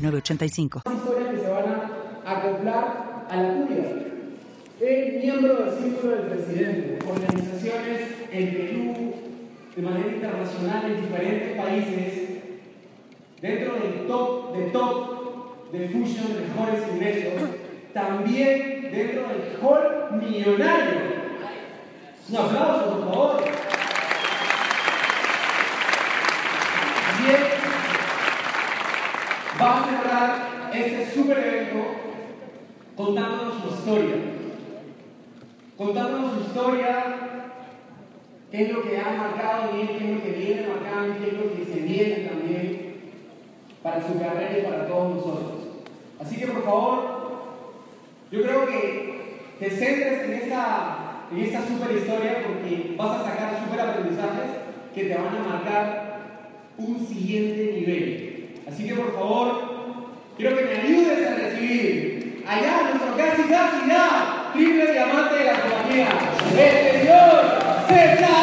906985. Historias que se van a acoplar a la. Es miembro del Círculo del Presidente, organizaciones en Perú, de manera internacional en diferentes países, dentro del top de top de Fusion mejores ingresos, también dentro del hall millonario. Un aplauso, por favor. Bien, va a cerrar este super evento contándonos su historia. Contándonos su historia, qué es lo que ha marcado bien, qué es lo que viene marcando, qué es lo que se viene también para su carrera y para todos nosotros. Así que por favor, yo creo que te centres en esta, en esta super historia porque vas a sacar super aprendizajes que te van a marcar un siguiente nivel. Así que por favor, quiero que me ayudes a recibir allá nuestro casi casi ya triple diamante de la compañía, el señor César.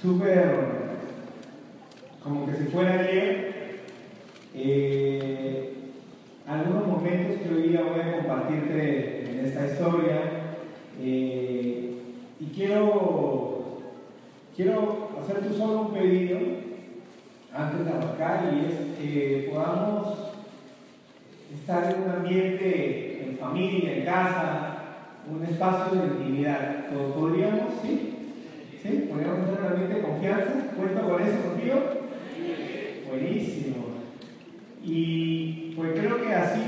Súper, como que si fuera ayer, eh, algunos momentos que hoy día voy a compartirte en esta historia. eh, y quiero, quiero hacerte solo un pedido antes de arrancar y es que podamos estar en un ambiente en familia, en casa, un espacio de intimidad. ¿Pod- ¿Podríamos? ¿Sí? ¿Sí? ¿Podríamos estar en un ambiente confianza? ¿Cuento con eso contigo? Buenísimo. Y pues creo que así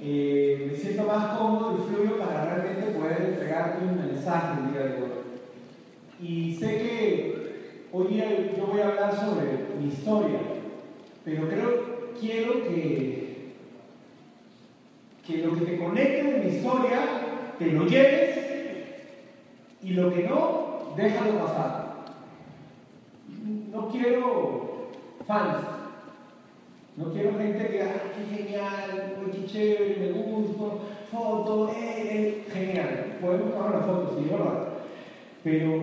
eh, me siento más cómodo y fluido para realmente poder entregarte un mensaje el día de hoy. Y sé que hoy día yo voy a hablar sobre mi historia, pero creo, quiero que, que lo que te conecte de mi historia, te lo lleves y lo que no, déjalo pasar. No quiero fans, no quiero gente que, ah, qué genial, qué chévere, me gusta, foto, eh, eh, genial. Podemos tomar una foto, sí, ¿verdad? Pero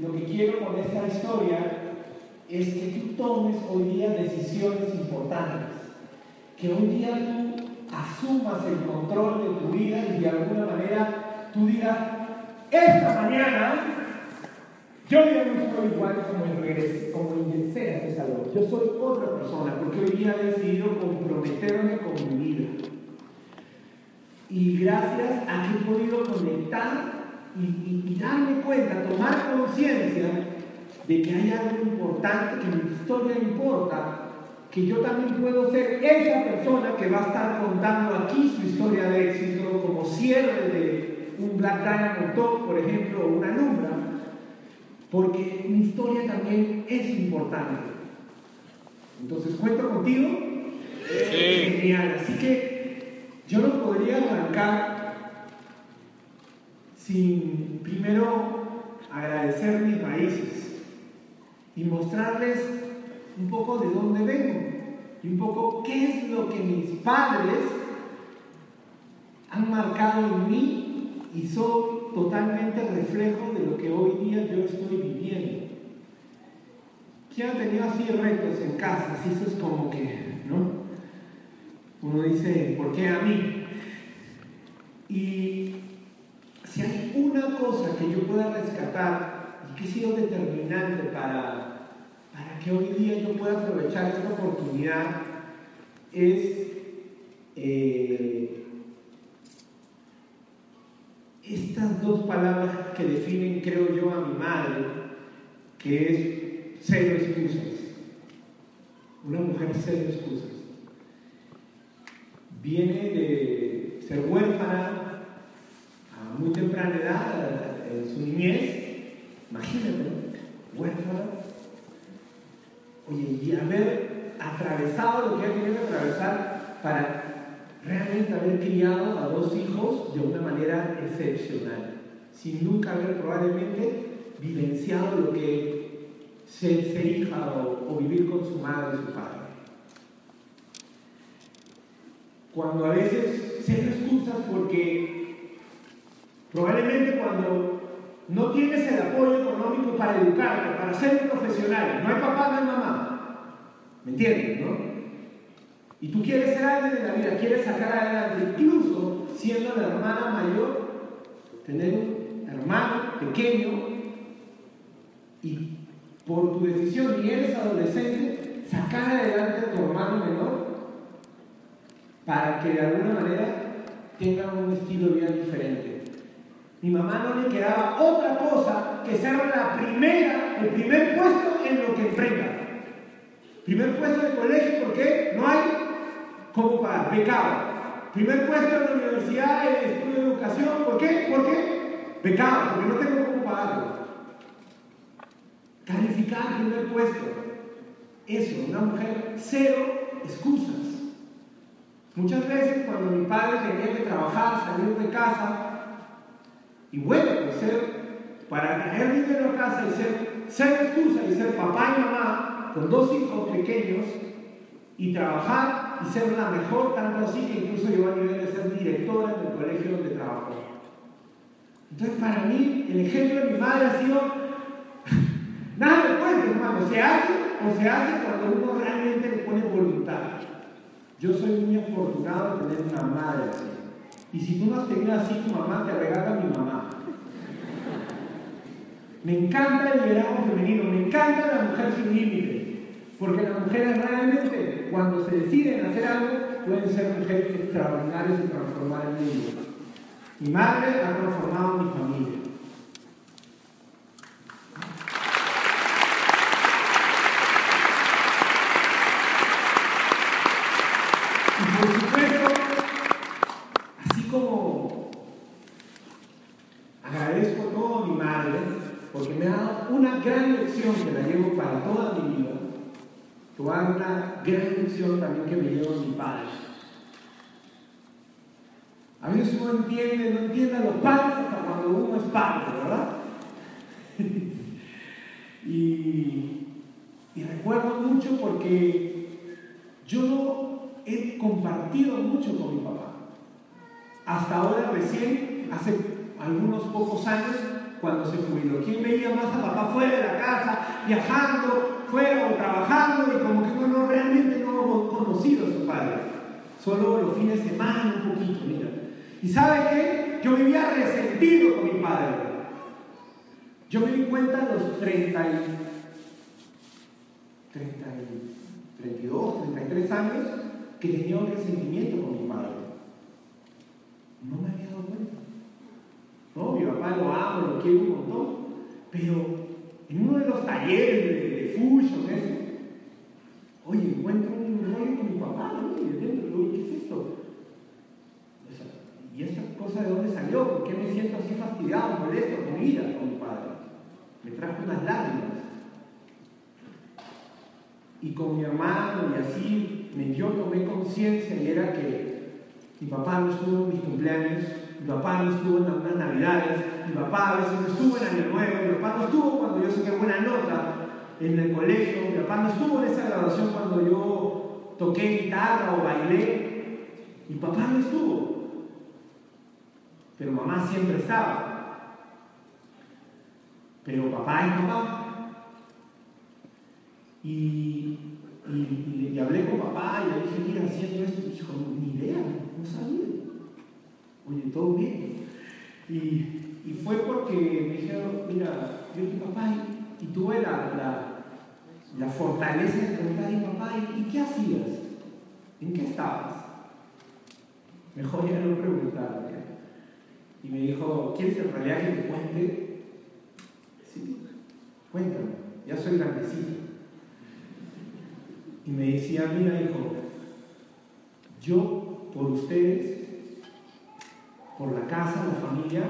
lo que quiero con esta historia es que tú tomes hoy día decisiones importantes. Que hoy día tú asumas el control de tu vida y de alguna manera tú digas, esta mañana yo ya no soy igual como ingresé, como ingresé a este salón. Yo soy otra persona porque hoy día he decidido comprometerme con mi vida. Y gracias a que he podido conectar y- y darme cuenta, tomar conciencia de que hay algo importante, que mi historia importa, que yo también puedo ser esa persona que va a estar contando aquí su historia de éxito como cierre de un Black Diamond Talk, por ejemplo, o una alumbra, porque mi historia también es importante. Entonces, ¿cuento contigo? Genial, así que yo no podría arrancar sin primero agradecer mis raíces y mostrarles un poco de dónde vengo y un poco qué es lo que mis padres han marcado en mí y soy totalmente reflejo de lo que hoy día yo estoy viviendo. ¿Quién ha tenido así retos en casa? Así eso es como que, ¿no? Uno dice, ¿por qué a mí? Y si hay una cosa que yo pueda rescatar y que ha sido determinante para, para que hoy día yo pueda aprovechar esta oportunidad, es eh, estas dos palabras que definen, creo yo, a mi madre, que es cero excusas. Una mujer cero excusas. Viene de ser huérfana a muy temprana edad, en su niñez, imagínate, huérfana. Oye, y haber atravesado lo que ha tenido que atravesar para realmente haber criado a dos hijos de una manera excepcional, sin nunca haber probablemente vivenciado lo que ser, ser hija o, vivir con su madre y su padre. Cuando a veces se excusas porque probablemente cuando no tienes el apoyo económico para educarte, para ser profesional, no hay papá, no hay mamá. ¿Me entiendes, no? Y tú quieres ser alguien en la vida, quieres sacar adelante, incluso siendo la hermana mayor, tener un hermano pequeño y por tu decisión, y eres adolescente, sacar adelante a tu hermano menor para que de alguna manera tenga un estilo de vida diferente. Mi mamá no le quedaba otra cosa que ser la primera, el primer puesto en lo que emprenda. Primer puesto de colegio, porque no hay ¿Cómo pagar? Becado. Primer puesto en la universidad en estudio de educación. ¿Por qué? ¿Por qué? Becado, porque no tengo cómo pagarlo. Calificar primer puesto. Eso, una mujer, cero excusas. Muchas veces cuando mi padre tenía que trabajar, salir de casa, y bueno, pues ser, para traer dinero a casa y ser, ser excusa y ser papá y mamá con dos hijos pequeños y trabajar y ser la mejor, tanto así que incluso llegó a nivel de ser directora del colegio donde trabajó. Entonces, para mí, el ejemplo de mi madre ha sido nada de cuento, hermano. Se hace o se hace cuando uno realmente le pone voluntad. Yo soy muy afortunado de tener una madre así. Y si tú no has tenido así tu mamá, te regala mi mamá. Me encanta el liderazgo femenino, me encanta la mujer sin límites. Porque las mujeres realmente, cuando se deciden hacer algo, pueden ser mujeres extraordinarias y transformar el mundo. Mi madre ha transformado mi familia. Y por supuesto, así como agradezco todo a mi madre, porque me ha dado una gran lección que la llevo para toda mi vida, tomar una gran lección también que me dio mi padre. A veces uno entiende, no entiende a los padres hasta cuando uno es padre, ¿verdad? y, y recuerdo mucho porque yo he compartido mucho con mi papá. Hasta ahora recién, hace algunos pocos años, cuando se jubiló. ¿Quién veía más a papá fuera de la casa, viajando, fuera o trabajando y como que uno realmente no ha conocido a su padre. Solo los fines de semana un poquito, mira. ¿Y sabe qué? Yo vivía resentido con mi padre. Yo me di cuenta a los 30 y, 30 32, 33 años que tenía un resentimiento con mi padre. No me había dado cuenta. No, mi papá lo amo, lo quiero un montón, pero en uno de los talleres oye, encuentro un rollo con mi papá, ¿no? Y dentro, ¿qué es esto? ¿Y esta cosa de dónde salió? ¿Por qué me siento así fastidiado, molesto, con ira con mi padre? Me trajo unas lágrimas. Y con mi hermano y así me, yo tomé conciencia y era que mi papá no estuvo en mis cumpleaños, mi papá no estuvo en unas navidades, mi papá a veces no estuvo en Año Nuevo, mi papá no estuvo cuando yo saqué buena nota en el colegio, mi papá no estuvo en esa graduación cuando yo toqué guitarra o bailé, mi papá no estuvo, pero mamá siempre estaba. Pero papá y mamá. Y Y, hablé con papá y le dije, mira, haciendo esto. Y dijo, ni idea, no sabía. Oye, todo bien. Y, fue porque me dijeron, mira, yo tu papá, y, tuve la, la, fortaleza de preguntar, y papá, ¿y, qué hacías? ¿En qué estabas? Mejor ya no preguntar. Y me dijo, ¿quieres en realidad que te cuente? Sí, cuéntame, ya soy grandecito. Y me decía, mira hijo, yo por ustedes, por la casa, la familia,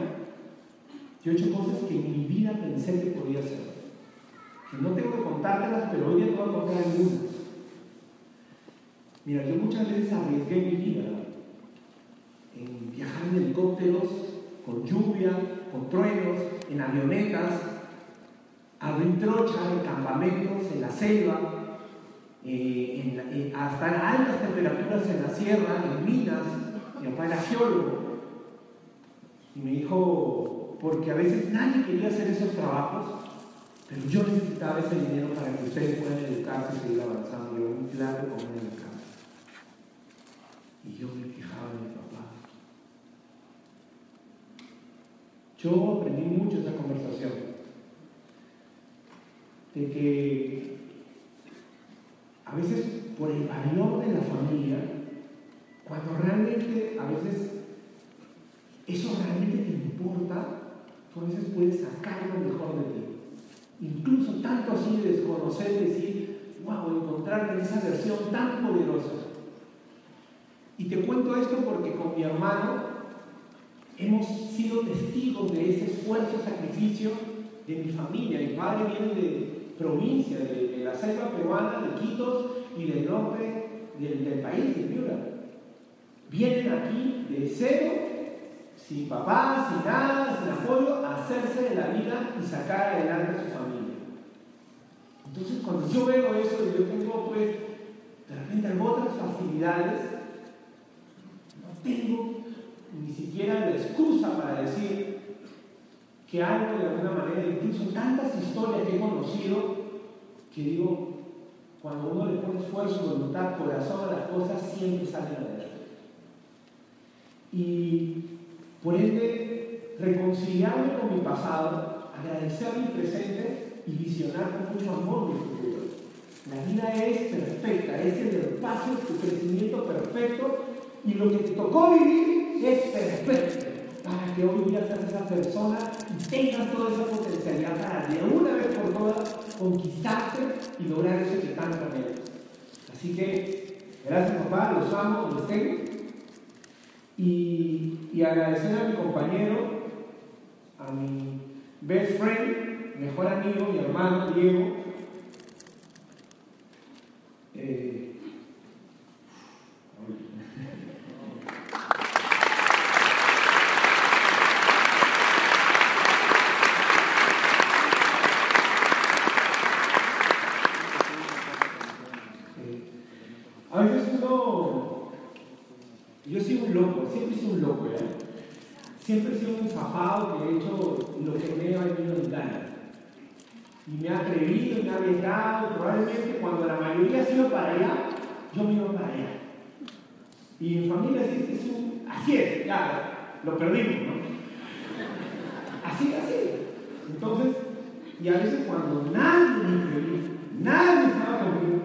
yo he hecho cosas que en mi vida pensé que podía hacer. No tengo que contártelas, pero hoy te voy a contar algunas. Mira, yo muchas veces arriesgué mi vida en viajar en helicópteros, con lluvia, con truenos, en avionetas, abrir trocha en campamentos, en la selva, eh, eh, hasta altas temperaturas en la sierra, en minas. Mi papá era geólogo. Y me dijo, porque a veces nadie quería hacer esos trabajos, pero yo necesitaba ese dinero para que ustedes puedan educarse y seguir avanzando. Yo un de comer en la casa. Y yo me fijaba en mi papá. Yo aprendí mucho esa conversación. De que a veces por el valor de la familia, cuando realmente a veces eso realmente te importa, tú a veces puedes sacar lo mejor de ti. Incluso tanto así de desconocer y decir, wow, encontrarte en esa versión tan poderosa. Y te cuento esto porque con mi hermano hemos sido testigos de ese esfuerzo, sacrificio de mi familia. Mi padre viene de provincia, de, la selva peruana, de Quitos y del norte del, país, de Piura. Vienen aquí de cero, sin papá, sin nada, sin apoyo, a hacerse de la vida y sacar adelante a su familia. Entonces, cuando yo veo eso, y yo tengo pues de repente otras facilidades, no tengo ni siquiera la excusa para decir que algo de alguna manera, incluso tantas historias que he conocido, que digo, cuando uno le pone esfuerzo, voluntad, corazón a las cosas, siempre salen adelante. Y por ende, reconciliarme con mi pasado, agradecer mi presente y visionar con mucho amor mi futuro. La vida es perfecta, es el espacio, tu crecimiento perfecto y lo que te tocó vivir es perfecto para que hoy día seas esa persona y tengas toda esa potencialidad para de una vez por todas conquistarte y lograr eso que tanto anhelas. Así que, gracias papá, los amo, los tengo. Y, agradecer a mi compañero, a mi best friend, mejor amigo, mi hermano Diego. Eh, Siempre he sido un zafado que he hecho lo que me ha venido en gana. Y me ha atrevido y me arriesgado. Probablemente cuando la mayoría ha sido para allá, yo me iba para allá. Y mi familia dice, es un, así es, ya, lo perdimos, ¿no? Así, así. Entonces, y a veces cuando nadie me creía, nadie estaba conmigo,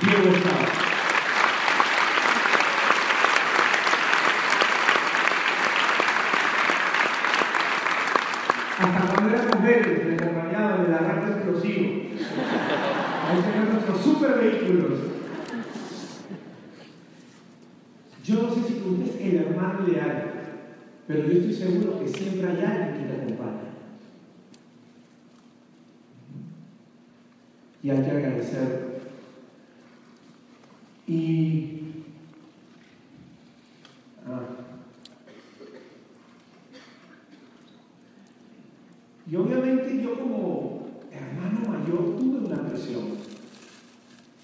Dios estaba. Yo no sé si tú eres el hermano ideal, pero yo estoy seguro que siempre hay alguien que te acompaña. Y hay que agradecer. Y. Ah, y obviamente yo como hermano mayor tuve una presión.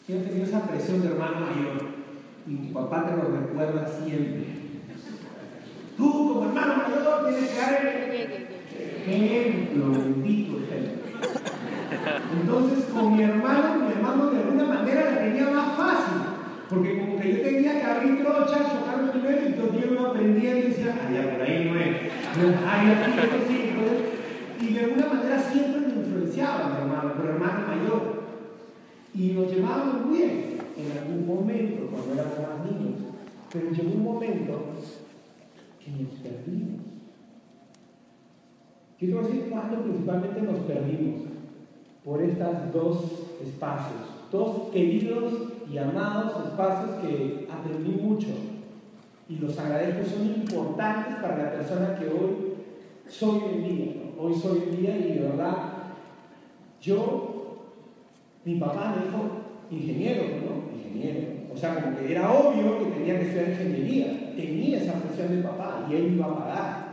Yo tenido esa presión de hermano mayor y tu papá te lo recuerda siempre. Tú como hermano mayor tienes que dar el ejemplo, bendito ejemplo. Entonces, con mi hermano, mi hermano de alguna manera la tenía más fácil, porque como que yo tenía que abrir trochas, chocarme primero, y entonces yo iba aprendiendo y decía, ah, ya por ahí no es, ay, aquí, esto sí, pues". y de alguna manera siempre me influenciaba mi hermano, mi hermano mayor, y nos llevábamos bien en algún momento, cuando éramos más niños, pero llegó un momento que nos perdimos. Quiero decir cuándo principalmente nos perdimos por estos dos espacios, dos queridos y amados espacios que aprendí mucho y los agradezco, son importantes para la persona que hoy soy hoy en día. Hoy soy hoy en día y de verdad, yo, mi papá me dijo, ingeniero, ¿no? Ingeniero. O sea, como que era obvio que tenía que estudiar ingeniería. Tenía esa presión de papá y él iba a pagar.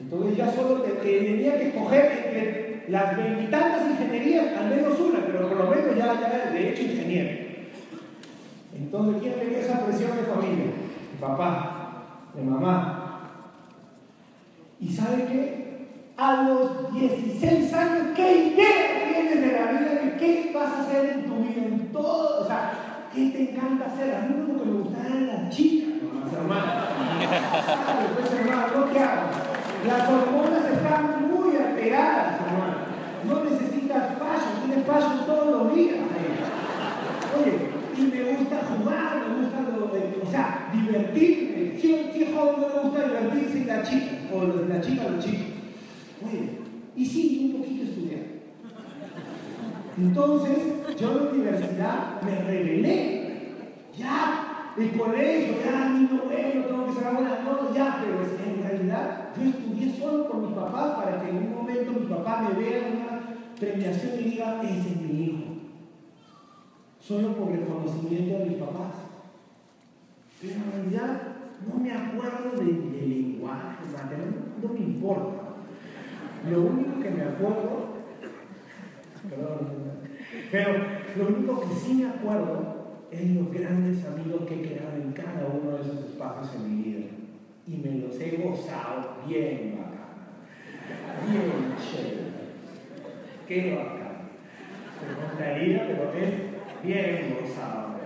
Entonces ya solo tenía que escoger entre las veintitantas ingenierías, al menos una, pero por lo menos ya, ya de hecho ingeniero. Entonces, ¿quién tenía esa presión de familia? Mi papá, mi mamá. ¿Y sabe qué? A los 16 años, ¿qué idea tienes de la vida? ¿Qué vas a hacer en tu vida? En todo, o sea, ¿qué te encanta hacer? A mí lo que me gustaban las chicas, hermanos. Pues hermano, ¿qué hago? Las hormonas están muy alteradas, hermano. No necesitas paso, tienes paso todos los días. Oye, y me gusta jugar, me gusta lo de, o sea, divertirme. ¿Qué, joven no le gusta divertirse la chica? O la chica los chicos. Oye, y sí, un poquito estudiar. Entonces, yo en la universidad me rebelé. Ya, el colegio, ya, niño bueno, tengo que sacar buenas notas, ya, pero en realidad yo estudié solo por mis papás para que en un momento mi papá me vea una premiación y diga, ese es mi hijo. Solo por reconocimiento de mis papás. Pero en realidad no me acuerdo del de lenguaje, no, no me importa. Lo único que me acuerdo, perdón, pero lo único que sí me acuerdo es los grandes amigos que he creado en cada uno de esos espacios en mi vida. Y me los he gozado bien bacán. Bien chévere. Qué bacán. Se contaría, pero es bien gozado.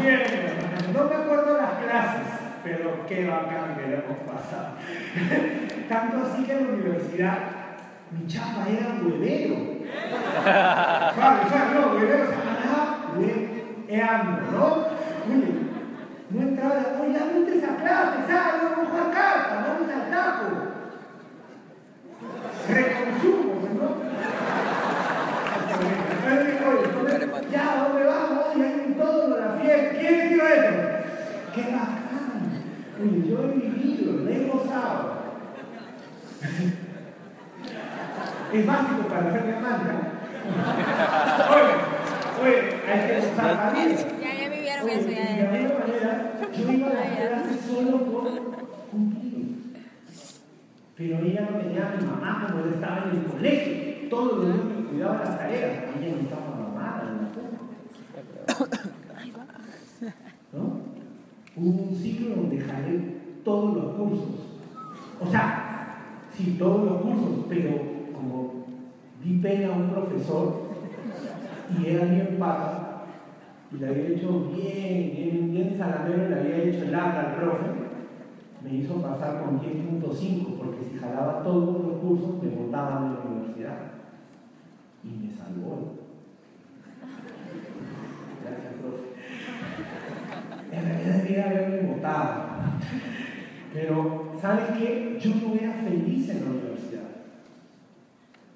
Bien bacán. No me acuerdo las clases, pero qué bacán que lo hemos pasado. Tanto así que en la universidad mi chapa era huevero. Claro, o sea, no, huevero, eando, ¿no? Mire, no entraba, oye, ya viste esa clase, ¿sabes? Vamos a jugar cartas, vamos al taco. Reconsumo, ¿no? Ya, ¿dónde vamos? Oye, hay un todo la fiesta. ¿Quién dio eso? ¡Qué bacán! Yo he vivido, lo he gozado. Es básico para hacer demanda. Oye, Oye, hay que estar Ya, ya vivieron eso, ya. De alguna manera, yo iba a la clase solo por cumplir. Pero ella no tenía a mi mamá él estaba en el colegio. Todos los niños cuidaban las tareas. Ella no estaba mamada en la casa. ¿No? Hubo un ciclo donde jalé todos los cursos. O sea, sí, todos los cursos, pero como di pena a un profesor, y era bien pata, y le había hecho bien, bien, bien salamero, le había hecho el acta al profe, me hizo pasar con 10.5, porque si jalaba todos los cursos me botaban de la universidad. Y me salvó. Gracias, profe. En realidad debía haberme votado. Pero, ¿sabes qué? Yo no era feliz en la universidad.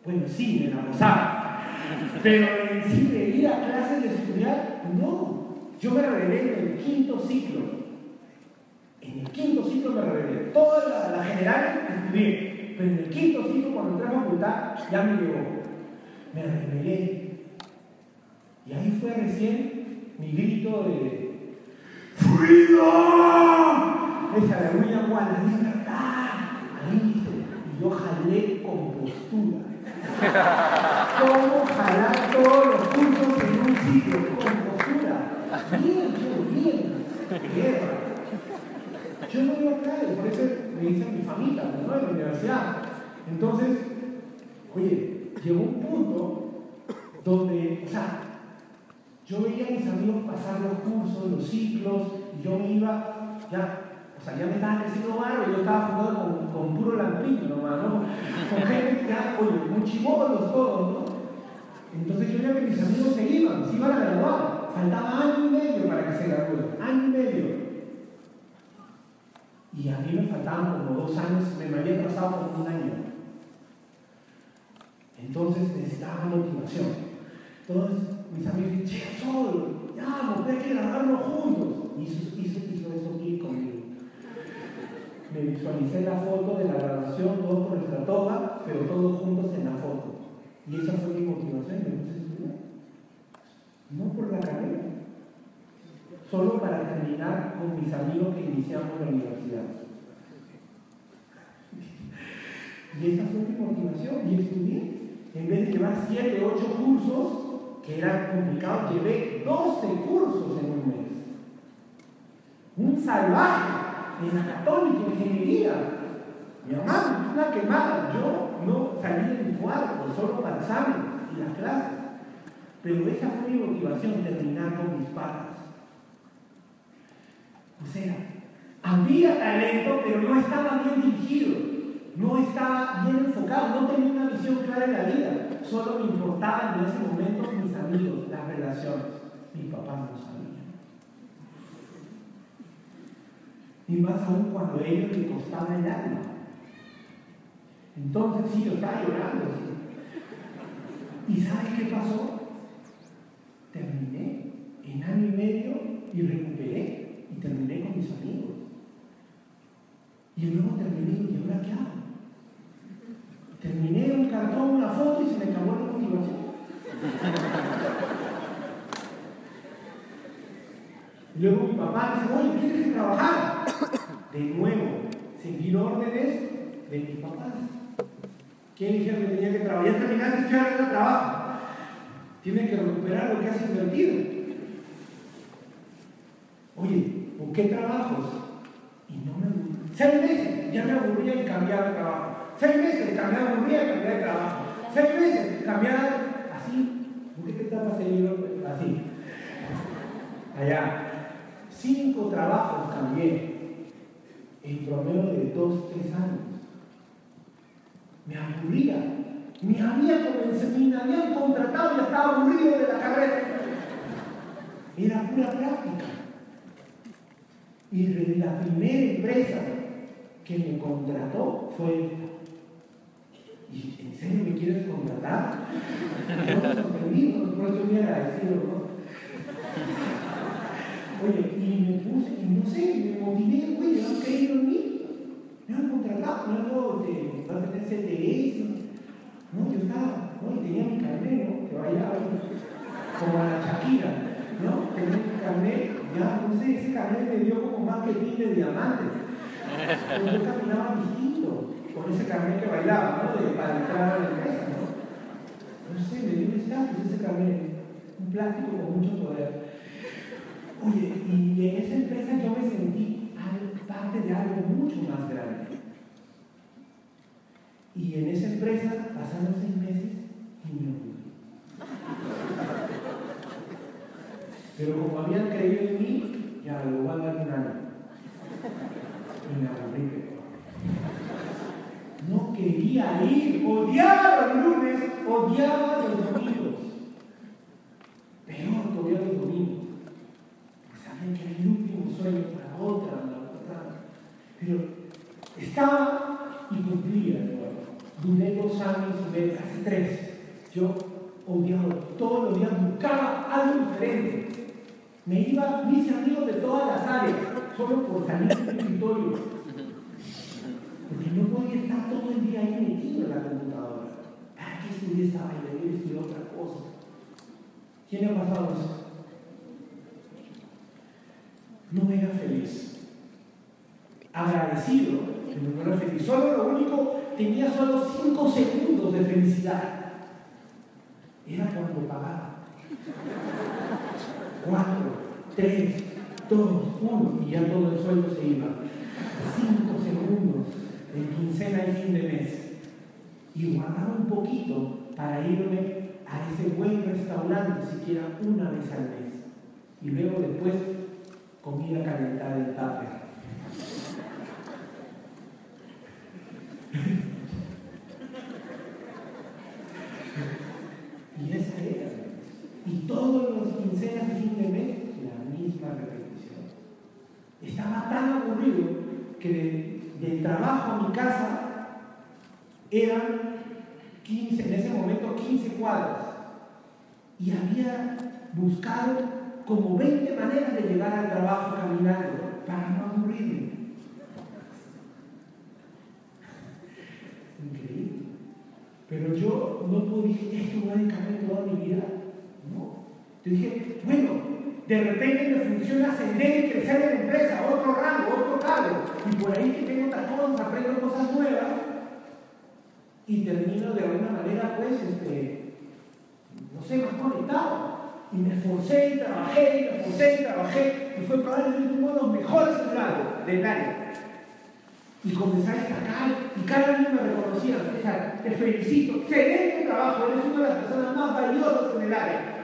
Bueno, sí, me la gozaba pero en sí de ir a clases de estudiar, no. Yo me rebelé en el quinto ciclo. En el quinto ciclo me rebelé. Toda la, general estudié. Pero en el quinto ciclo, cuando entré a facultad, ya me llegó. Me rebelé. Y ahí fue recién mi grito de ¡Freedom! De William Wallace, libertad. Ahí y yo jalé con postura. ¿Cómo jalar todos los cursos en un sitio con postura? Bien, bien, bien. Yo no iba a caer, por eso me dice mi familia, ¿no? En la universidad. Entonces, llegó un punto donde, o sea, yo veía a mis amigos pasar los cursos, los ciclos, y yo me iba, ya, o sea, ya me estaba creciendo barro y yo estaba jugando con, con puro lampiño nomás, ¿no? Con gente ya, oye, muy chivolos todos, ¿no? Entonces yo veía que mis amigos se iban, se iban a graduar. Faltaba año y medio para que se gradúen, año y medio. Y a mí me faltaban como dos años, me había pasado como un año. Entonces necesitaba motivación. Entonces mis amigos dicen, che, Sol, ya, no hay que grabarnos juntos. Hizo, hizo, hizo eso aquí conmigo. Me visualicé la foto de la grabación, todos con nuestra toma, pero todos juntos en la foto. Y esa fue mi motivación. Me puse a estudiar. No por la carrera, solo para terminar con mis amigos que iniciamos la universidad. Y esa fue mi motivación. Y estudié. En vez de llevar 7, 8 cursos, que era complicado, llevé 12 cursos en un mes. Un salvaje en la católica, ingeniería. Mi mamá, una quemada. Yo no salí de mi cuarto, solo para exámenes y las clases. Pero esa fue mi motivación, terminar con mis padres. O sea, había talento, pero no estaba bien dirigido no estaba bien enfocado, no tenía una visión clara en la vida. Solo me importaban en ese momento mis amigos, las relaciones. Mi papá no sabía. Y más aún cuando a ellos les costaba el alma. Entonces sí, yo estaba llorando. ¿Y sabes qué pasó? Terminé en año y medio y recuperé y terminé con mis amigos. Y luego terminé y ahora qué hago? Terminé un cartón, una foto y se me acabó la motivación. Luego mi papá dice, oye, ¿quieres que trabajar? De nuevo, seguir órdenes de mis papás. ¿Quién dijeron que tenía que trabajar? Ya terminaste, ya no trabajo. Tienes que recuperar lo que has invertido. Oye, ¿por qué trabajos? Y no me Seis meses, ya me aburría y cambiaba de trabajo. Seis meses, cambiaba, aburría y cambiaba de trabajo. Seis meses, cambiaba así. ¿Por qué te tapas el? Así. Allá. Cinco trabajos cambié en promedio de dos, tres años. Me aburría. Me había comenzado, me habían contratado y estaba aburrido de la carrera. Era pura práctica. Y la primera empresa que me contrató fue ¿Y en serio me quieres contratar? Yo sorprendido, por eso muy agradecido, ¿no? Oye, me no sé, me motivé, oye, han creído en mí. Me han contratado, luego te va a tener CTS. No, yo estaba, ¿no? Tenía mi carnet, ¿no? Que vaya como a la Shakira, ¿no? Tenía mi carnet, ya, no sé, ese carnet me dio como más que mil de diamantes. Pero yo caminaba distinto con ese carnet que bailaba, ¿no? De, para entrar a la empresa, ¿no? No sé, me dio un estatus ese carnet, un plástico con mucho poder. Oye, y en esa empresa yo me sentí parte de algo mucho más grande. Y en esa empresa pasaron seis meses y me aburrí. Pero como habían creído en mí, ya lo van a dar un año. Y me aburrí. No quería ir, odiaba los lunes, odiaba los domingos. Peor todavía los domingos. El último sueño para otra, la otra. Pero estaba y cumplía de nuevo. Duré dos años y medio, casi tres. Yo odiaba, todos los días buscaba algo diferente. Me iba mis amigos de todas las áreas, solo por salir del escritorio porque no podía estar todo el día ahí metido en la computadora. ¿Para qué estudié esta vaina? Yo estudié otra cosa. ¿Quién ha pasado eso? No era feliz. Agradecido, pero no era feliz. Solo lo único, tenía solo cinco segundos de felicidad. Era cuando pagaba. Cuatro, tres, dos, uno, y ya todo el sueldo se iba. Cinco segundos en quincena y fin de mes y guardaba un poquito para irme a ese buen restaurante siquiera una vez al mes. Y luego después comida calentada en tupper. y esa era. Y todos los quincenas fin de mes, la misma repetición. Estaba tan aburrido que del trabajo a mi casa eran 15, en ese momento 15 cuadras. Y había buscado como 20 maneras de llegar al trabajo caminando para no aburrirme. Increíble. Pero yo no pude decir, esto va a cambiar toda mi vida. No. Yo dije, bueno, de repente me funciona ascender y crecer en la empresa, otro rango, otro cargo. Y por ahí que tengo otras cosas, aprendo cosas nuevas y termino de alguna manera, pues, este, no sé, más conectado. Y me esforcé y trabajé, y me esforcé y trabajé, y fue probablemente uno de los mejores empleados del área. Y comencé a destacar, y cada año me reconocían, te felicito, excelente trabajo, eres una de las personas más valiosas en el área.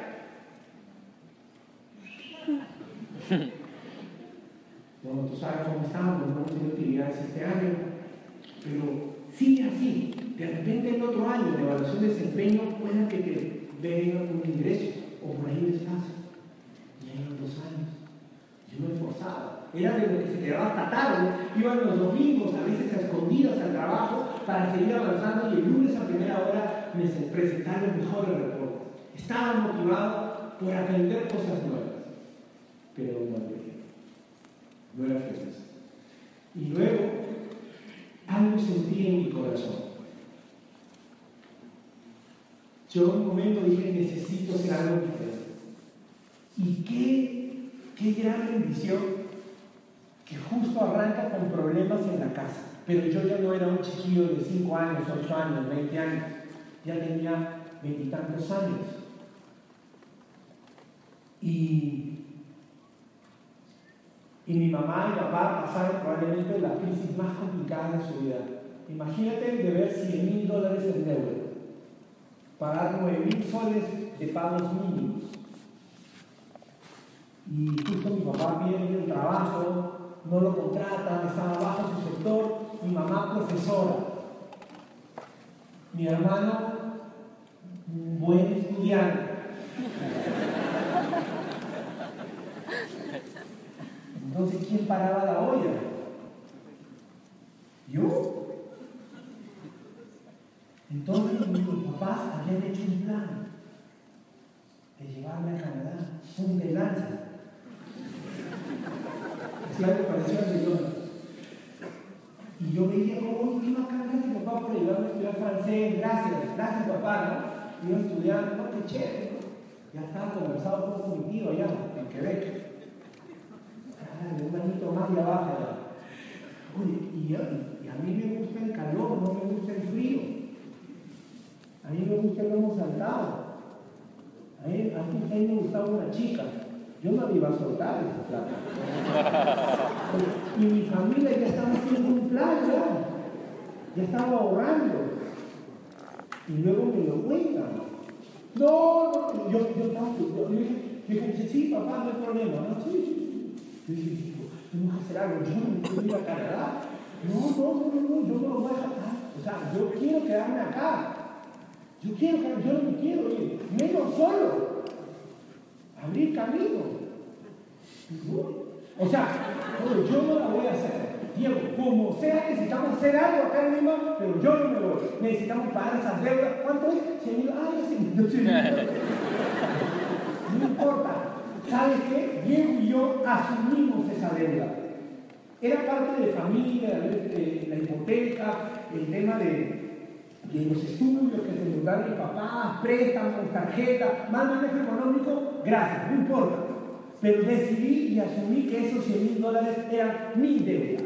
Bueno, tú sabes cómo estamos, no hemos tenido utilidades este año, pero sigue así. De repente el otro año de evaluación de desempeño puede que te venga un ingreso o por ahí un. Y eran dos años. Yo me esforzaba. Era de lo que se quedaba hasta tarde. Iban los domingos, a veces a escondidas al trabajo, para seguir avanzando y el lunes a primera hora me presentar los mejores reportes. Estaba motivado por aprender cosas nuevas. Pero no no era feliz. Y luego, algo sentí en mi corazón. Yo en un momento dije, necesito hacer algo. Y qué, qué gran bendición que justo arranca con problemas en la casa. Pero yo ya no era un chiquillo de 5 años, 8 años, 20 años. Ya tenía veintitantos años. Y y mi mamá y papá pasaron probablemente la crisis más complicada de su vida. Imagínate deber 100 mil dólares en deuda, pagar 9 mil soles de pagos mínimos. Y justo mi papá viene el trabajo, no lo contratan, estaba bajo su sector, mi mamá profesora, mi hermano buen estudiante. Entonces, ¿quién paraba la olla? ¿Yo? Entonces mis papás habían hecho un plan de llevarme a Canadá, un de lanza. Es algo parecido a Señor. Y yo veía como, qué bacán mi papá por ayudarme a estudiar francés, gracias, gracias papá, ¿no? Iba estudiando, no, qué chévere, Ya estaba conversado un con mi tío allá, en Quebec un bañito más y abajo. y, a mí me gusta el calor, no me gusta el frío. A mí me gusta el lomo saltado. A mí, a mí me gustaba una chica. Yo no iba a soltar esa plata. y mi familia ya estaba haciendo un plan, ya. Ya estaba ahorrando. Y luego me lo cuentan. No, no, yo, yo, yo, dije, sí, papá, no hay problema, ¿no? Sí, yo dije, tengo que hacer algo, yo no quiero ir a Canadá. No, no, no, no, yo no lo voy a dejar. O sea, yo quiero quedarme acá. Yo quiero, yo no quiero ir, menos solo. Abrir camino. O sea, yo no la voy a hacer. Diego, como sea, necesitamos hacer algo acá en Lima, pero yo no me voy. Necesitamos pagar esas deudas. ¿Cuánto es? 100 mil. Ah, No importa. ¿Sabes qué? Diego y yo asumimos esa deuda. Era parte de familia, de la hipoteca, el tema de, los estudios que se dan de papás, préstamos, tarjeta, mal manejo económico, gracias, no importa. Pero decidí y asumí que esos 100 mil dólares eran mi deuda.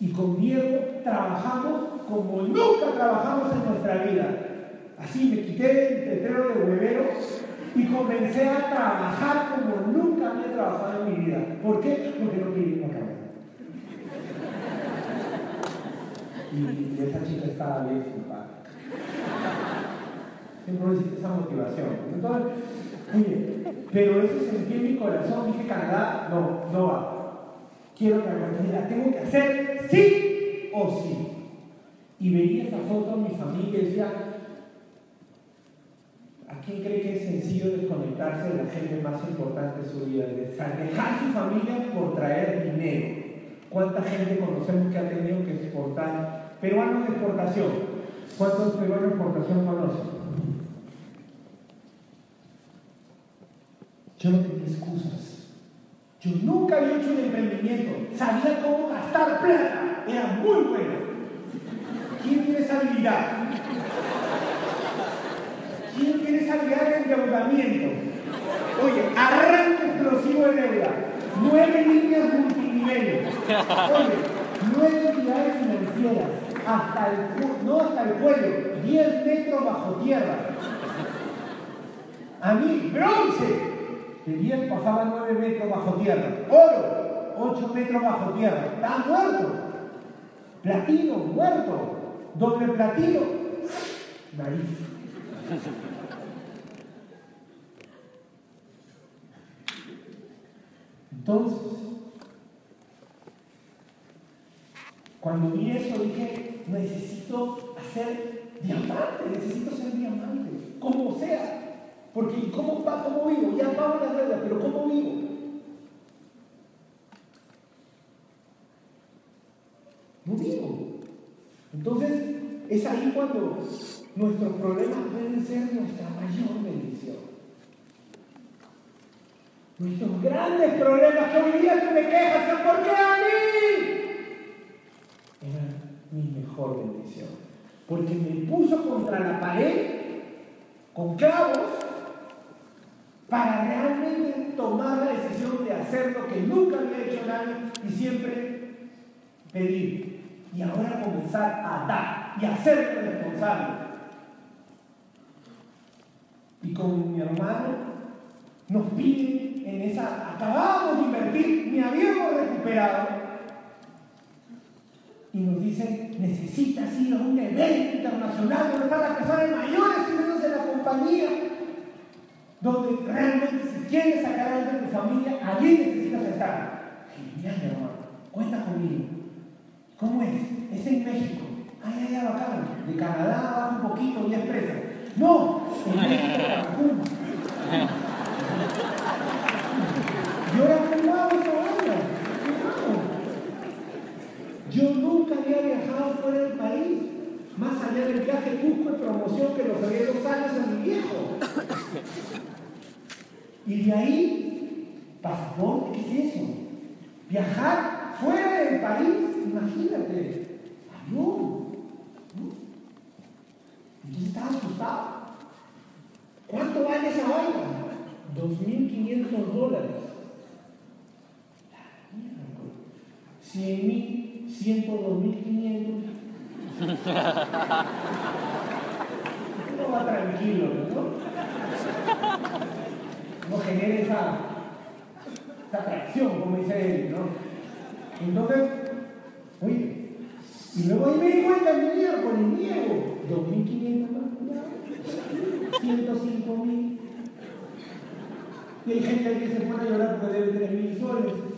Y con Diego trabajamos como nunca trabajamos en nuestra vida. Así me quité el tetrero de huevero y comencé a trabajar como nunca había trabajado en mi vida. ¿Por qué? Porque no quería a. Y esa chica estaba bien simpática. Siempre necesito esa motivación. Entonces, oye, pero eso sentí en mi corazón, dije Canadá, no, no va. Quiero que me tengo que hacer sí o sí. Y veía esta foto en mi familia y decía, ¿a quién cree que es sencillo desconectarse de la gente más importante de su vida? dejar su familia por traer dinero. ¿Cuánta gente conocemos que ha tenido que exportar? Peruanos de exportación. ¿Cuántos peruanos de exportación conocen? Yo no tenía excusas. Yo nunca había hecho un emprendimiento. Sabía cómo gastar plata. Era muy bueno. ¿Quién tiene esa habilidad? ¿Quién tiene esa habilidad de endeudamiento? Oye, arranque explosivo de deuda. Nueve líneas multinivel. Oye, nueve entidades financieras. Hasta el, no hasta el cuello. Diez metros bajo tierra. A mí, bronce. De 10 pasaba 9 metros bajo tierra. Oro, 8 metros bajo tierra. Está muerto. Platino, muerto. Doble platino. Nariz. Entonces, cuando vi eso dije, necesito hacer diamante, necesito ser diamante, como sea. Porque ¿cómo, cómo vivo? Ya pago la deuda, pero ¿cómo vivo? No vivo. Entonces, es ahí cuando nuestros problemas pueden ser nuestra mayor bendición. Nuestros grandes problemas que hoy día tú me quejas, ¿por qué a mí? Mejor bendición. Porque me puso contra la pared con clavos para realmente tomar la decisión de hacer lo que nunca había hecho nadie y siempre pedir. Y ahora comenzar a dar y hacerme responsable. Y con mi hermano nos piden en esa, acabamos de invertir, ni habíamos recuperado. Y nos dicen, necesitas ir a un evento internacional donde están las personas mayores y de la compañía donde realmente si quieres sacar algo de tu familia, allí necesitas estar. Genial, hermano, cuenta conmigo. ¿Cómo es? Es en México. Ay, ay, ay, bacán. De Canadá baja un poquito, 10 presas. No, en México, Cancún. Yo era muy guau esa Yo nunca había viajado fuera del país, más allá del viaje Cusco promoción que los había dos años a mi viejo. Y de ahí, pasaporte, ¿qué es eso? Viajar fuera del país, imagínate, avión. Entonces estaba asustado. ¿Cuánto vale esa vaina? 2.500 dólares. 100 mil, 102.500. Uno va tranquilo, ¿no? no genere esa, esa atracción, como dice él, ¿no? Entonces, oye, y luego ahí me di cuenta el niego, 2.500 más, 105.000. Y hay gente que se pone a llorar porque debe 3.000 soles.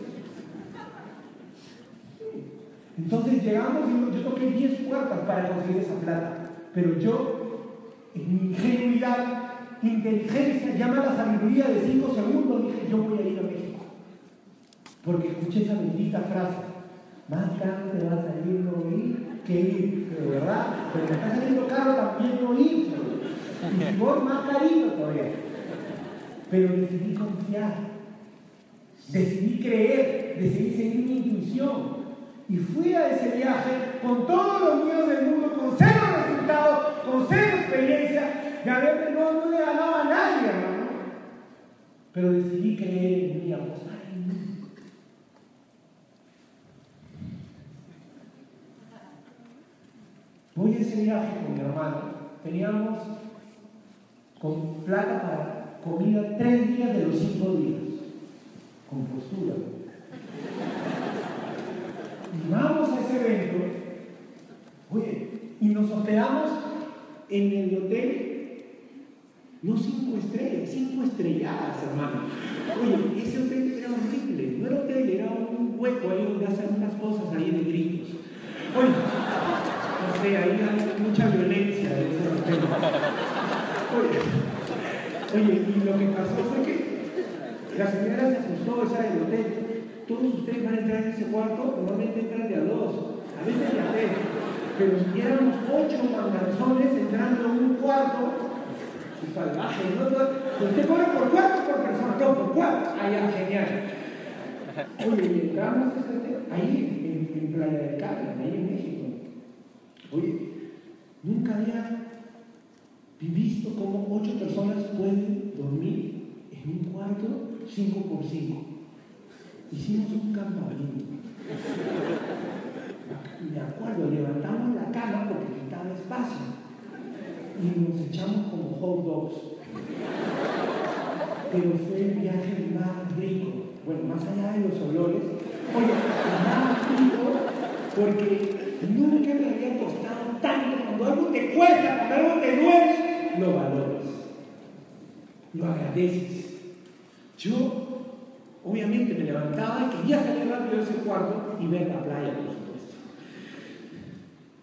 Entonces llegamos y yo toqué 10 puertas para conseguir esa plata. Pero yo, en mi ingenuidad, inteligencia, llama a la sabiduría de cinco segundos, dije, yo voy a ir a México. Porque escuché esa bendita frase, más te va a salir no ir que ir, pero verdad, pero me está saliendo caro también no ir, y si voy más carito todavía. Pero decidí confiar, decidí creer, decidí seguir mi intuición. Y fui a ese viaje con todos los miedos del mundo, con cero resultados, con cero experiencia, que a veces no, no le ganaba a nadie, hermano. Pero decidí creer en mí, apostar en mí. Voy a ese viaje con mi hermano. Teníamos con plata para comida tres días de los cinco días. Con postura. Y vamos a ese evento. Oye, y nos hospedamos en el hotel No cinco estrellas, cinco estrelladas, hermano. Oye, ese hotel era horrible. No era hotel, era un hueco ahí donde hacen unas cosas ahí de gritos. Oye, no sé, ahí hay mucha violencia en ese hotel. Oye, oye, y lo que pasó fue que la señora se asustó, esa del hotel. Todos ustedes van a entrar en ese cuarto, normalmente entran de a dos, a veces de a tres. Pero si éramos ocho manganzones entrando en un cuarto, salvaje, ¿no? Usted cobra por cuarto por persona, no, por cuarto. Ah, ya, genial. Oye, y entramos ahí en Playa del Carmen, ahí en México. Oye, nunca había visto cómo ocho personas pueden dormir en un cuarto cinco por cinco. Hicimos un campamento. Me acuerdo, levantamos la cama porque necesitaba espacio y nos echamos como hot dogs. Pero fue el viaje más rico. Bueno, más allá de los olores, oye, más rico porque nunca me había costado tanto. Cuando algo te cuesta, cuando algo te duele, lo valores. Lo agradeces. Yo, obviamente, me levantaba y quería salir rápido de ese cuarto y ver la playa, por supuesto.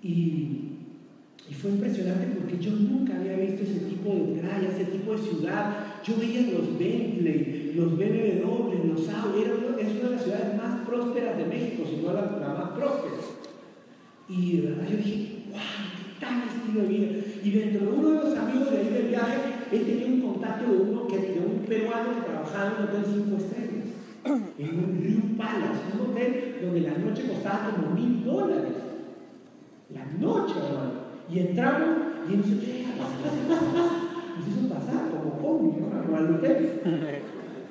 Y y fue impresionante porque yo nunca había visto ese tipo de playa, ese tipo de ciudad. Yo veía los Bentley, los BMW, los Audi. es una de las ciudades más prósperas de México, si no la, más próspera. Y de verdad yo dije, wow, qué tal estilo de vida. Y dentro de uno de los amigos de ahí del viaje, él tenía un contacto de uno que de un peruano que trabajaba en un hotel cinco estrellas, en un Rio Palace, un hotel donde la noche costaba como mil dólares. La noche, hermano. Y entramos y él dice, pasa, pasa, pasa, pasa. Nos hizo pasar como combi, ¿no? Al hotel.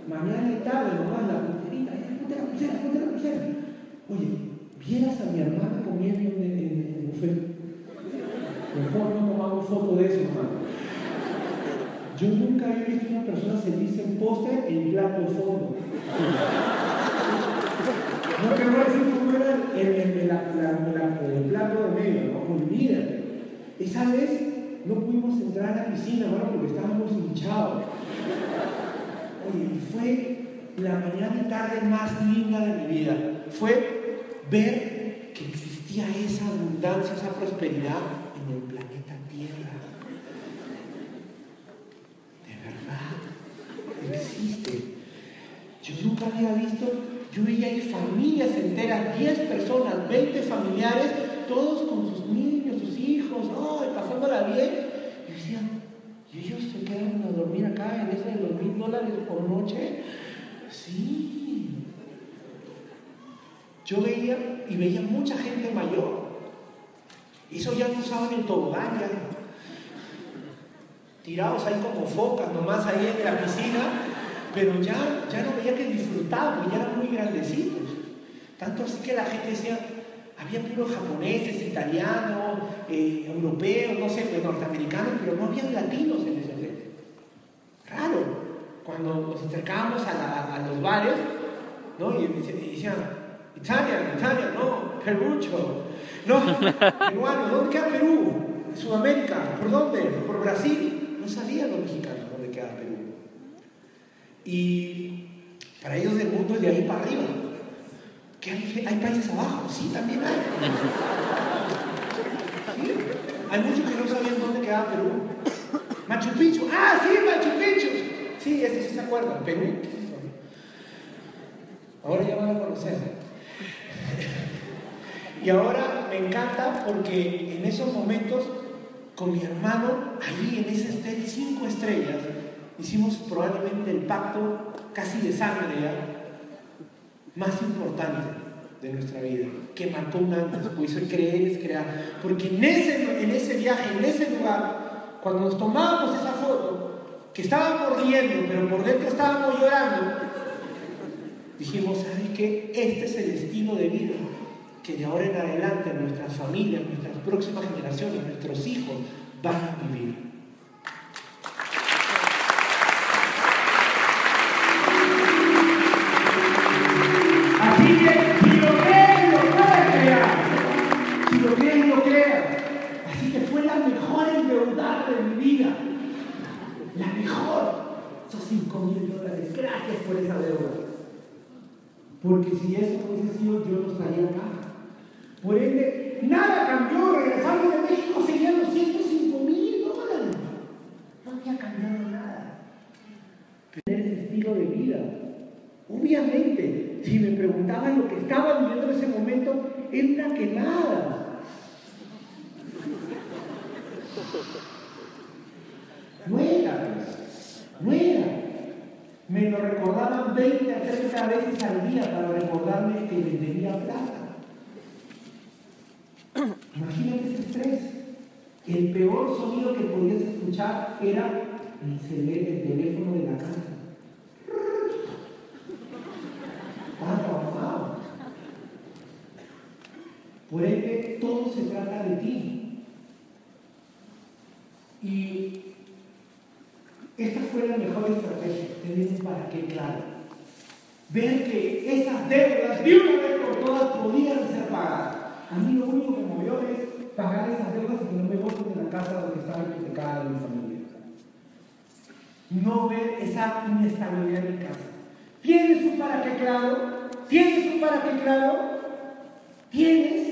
Mañana y tarde, nomás la pulserita, ponte la pulsera, ponte la pulsera. Oye, vieras a mi hermana comiendo en, el buffet. Mejor no tomamos foto de eso, hermano. Yo nunca había visto una persona servirse un postre en plato fondo. No quiero decir cómo era el, plato de medio, ¿no? Olvídate. Esa vez no pudimos entrar a la piscina, bueno, porque estábamos hinchados. Oye, fue la mañana y tarde más linda de mi vida. Fue ver que existía esa abundancia, esa prosperidad en el planeta Tierra. De verdad, existe. Yo nunca había visto, yo veía ahí familias enteras, 10 personas, 20 familiares, todos con sus niños, sus hijos, oh, pasándola bien. Y decía, ¿y ellos se quedan a dormir acá en ese de los mil dólares por noche? Sí. Yo veía y veía mucha gente mayor. Eso ya no usaban el tobogán, ya. Tirados ahí como focas, nomás ahí en la piscina, pero ya, ya no veía que disfrutaban, ya eran muy grandecitos. Tanto así que la gente decía, había puros japoneses, italianos, eh, europeos, no sé, pues, norteamericanos, pero no había latinos en ese hotel. Raro. Cuando nos acercábamos a, los bares, ¿no? Y, decían, Italia, Italia, no, Perucho, no, peruano, ¿dónde queda Perú? Sudamérica, ¿por dónde? ¿Por Brasil? No sabían los mexicanos. Y para ellos el mundo es de ahí para arriba. ¿Que hay, países abajo? Sí, también hay. Hay muchos que no sabían dónde quedaba Perú. Machu Picchu. Ah, sí, Machu Picchu. Sí, ese sí se acuerda. Perú. ¿Qué? Ahora ya van a conocer. Y ahora me encanta porque en esos momentos, con mi hermano, allí en ese hotel cinco estrellas, hicimos probablemente el pacto casi de sangre ya más importante de nuestra vida, que marcó un antes, pues creer es crear. Porque en ese, en ese viaje, en ese lugar, cuando nos tomábamos esa foto, que estábamos riendo, pero por dentro estábamos llorando, dijimos, ¿sabes qué? Este es el destino de vida que de ahora en adelante nuestras familias, nuestras próximas generaciones, nuestros hijos van a vivir. 5 mil dólares. Gracias por esa deuda. Porque si eso hubiese sido, yo no estaría acá. Por ende, nada cambió. Regresando de México serían los 105 mil dólares. No había cambiado nada. Tener ese estilo de vida. Obviamente, si me preguntaban lo que estaba viviendo en ese momento, era una quemada. No era, pues. Me recordaban 20 a 30 veces al día para recordarme que les debía plata. Imagínate ese estrés. El peor sonido que podías escuchar era el, el teléfono de la casa. Por ende, todo se trata de ti. Y esta fue la mejor estrategia, tener un para qué claro. Ver que esas deudas de una vez por todas podían ser pagadas. A mí lo único que me movió es pagar esas deudas y que no me voten en la casa donde estaba hipotecada de mi familia. No ver esa inestabilidad en mi casa. ¿Tienes un para qué claro? ¿Tienes un para qué claro? ¿Tienes?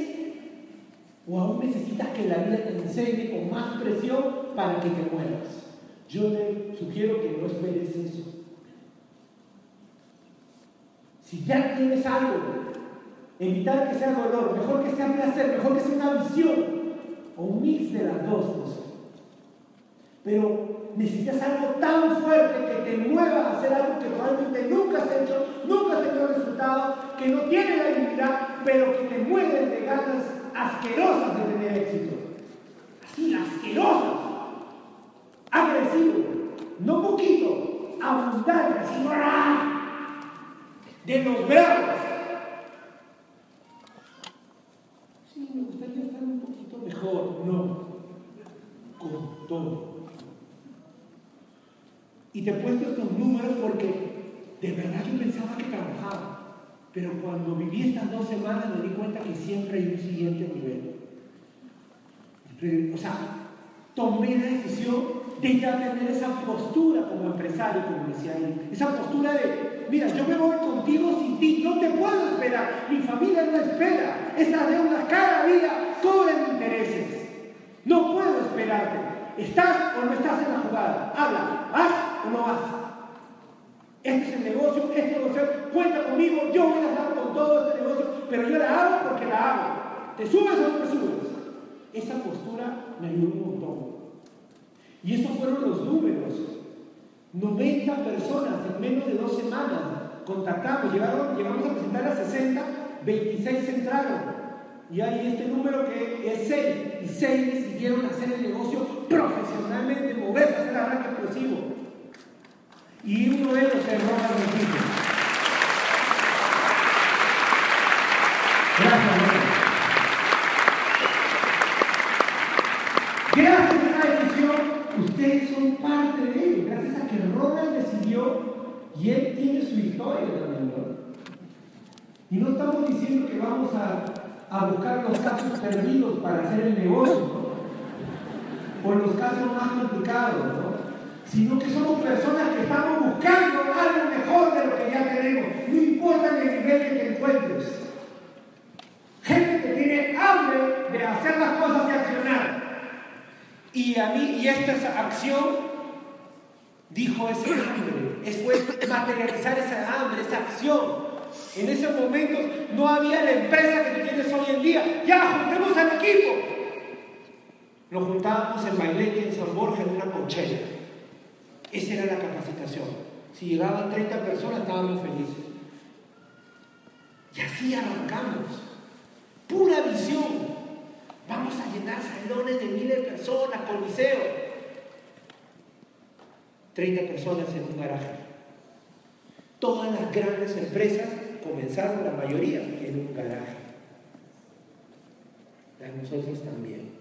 ¿O aún necesitas que la vida te enseñe con más presión para que te muevas? Yo le sugiero que no esperes eso. Si ya tienes algo, evitar que sea dolor, mejor que sea placer, mejor que sea una visión o un mix de las dos cosas. Pero necesitas algo tan fuerte que te mueva a hacer algo que probablemente nunca has hecho, nunca has tenido resultado, que no tiene la habilidad, pero que te mueve de ganas asquerosas de tener éxito. Así, asquerosas agresivo, no poquito, abundante, de los bravos. Sí, me gustaría estar un poquito mejor, no, con todo. Y te he puesto estos números porque de verdad yo pensaba que trabajaba, pero cuando viví estas dos semanas me di cuenta que siempre hay un siguiente nivel. O sea, tomé la decisión de ya tener esa postura como empresario, como decía él. Esa postura de, mira, yo me voy contigo sin ti, no te puedo esperar, mi familia no espera, esas deudas cada día cobran intereses. No puedo esperarte. ¿Estás o no estás en la jugada? Habla, ¿vas o no vas? Este es el negocio, este negocio, cuenta conmigo, yo voy a estar con todo este negocio, pero yo la hago porque la hago. ¿Te subes o no te subes? Esa postura me ayudó un montón. Y estos fueron los números. 90 personas en menos de dos semanas contactamos, llegaron, llegamos a presentar a 60, 26 entraron. Y hay este número que es 6, y 6 decidieron hacer el negocio profesionalmente, moverse, hacer arranque explosivo. Y uno de ellos es Ronald Rodríguez. Gracias, Gracias a esta decisión ustedes son parte de ello, gracias a que Y él tiene su historia también, Y no estamos diciendo que vamos a, a buscar los casos perdidos para hacer el negocio, o los casos más complicados, ¿no? sino que somos personas que estamos buscando algo mejor de lo que ya tenemos, no importa el nivel que te encuentres. Gente que tiene hambre de hacer las cosas y accionar. Y a mí, y esta acción, dijo ese hambre, es materializar esa hambre, esa acción. En ese momento no había la empresa que tú tienes hoy en día. Ya, juntemos al equipo. Nos juntábamos en Bailete, en San Borja, en una conchera. Esa era la capacitación. Si llegaban 30 personas, estábamos felices. Y así arrancamos. Pura visión. Vamos a llenar salones de miles de personas, coliseo. 30 personas en un garaje. Todas las grandes empresas comenzaron, la mayoría, en un garaje. A nosotros también.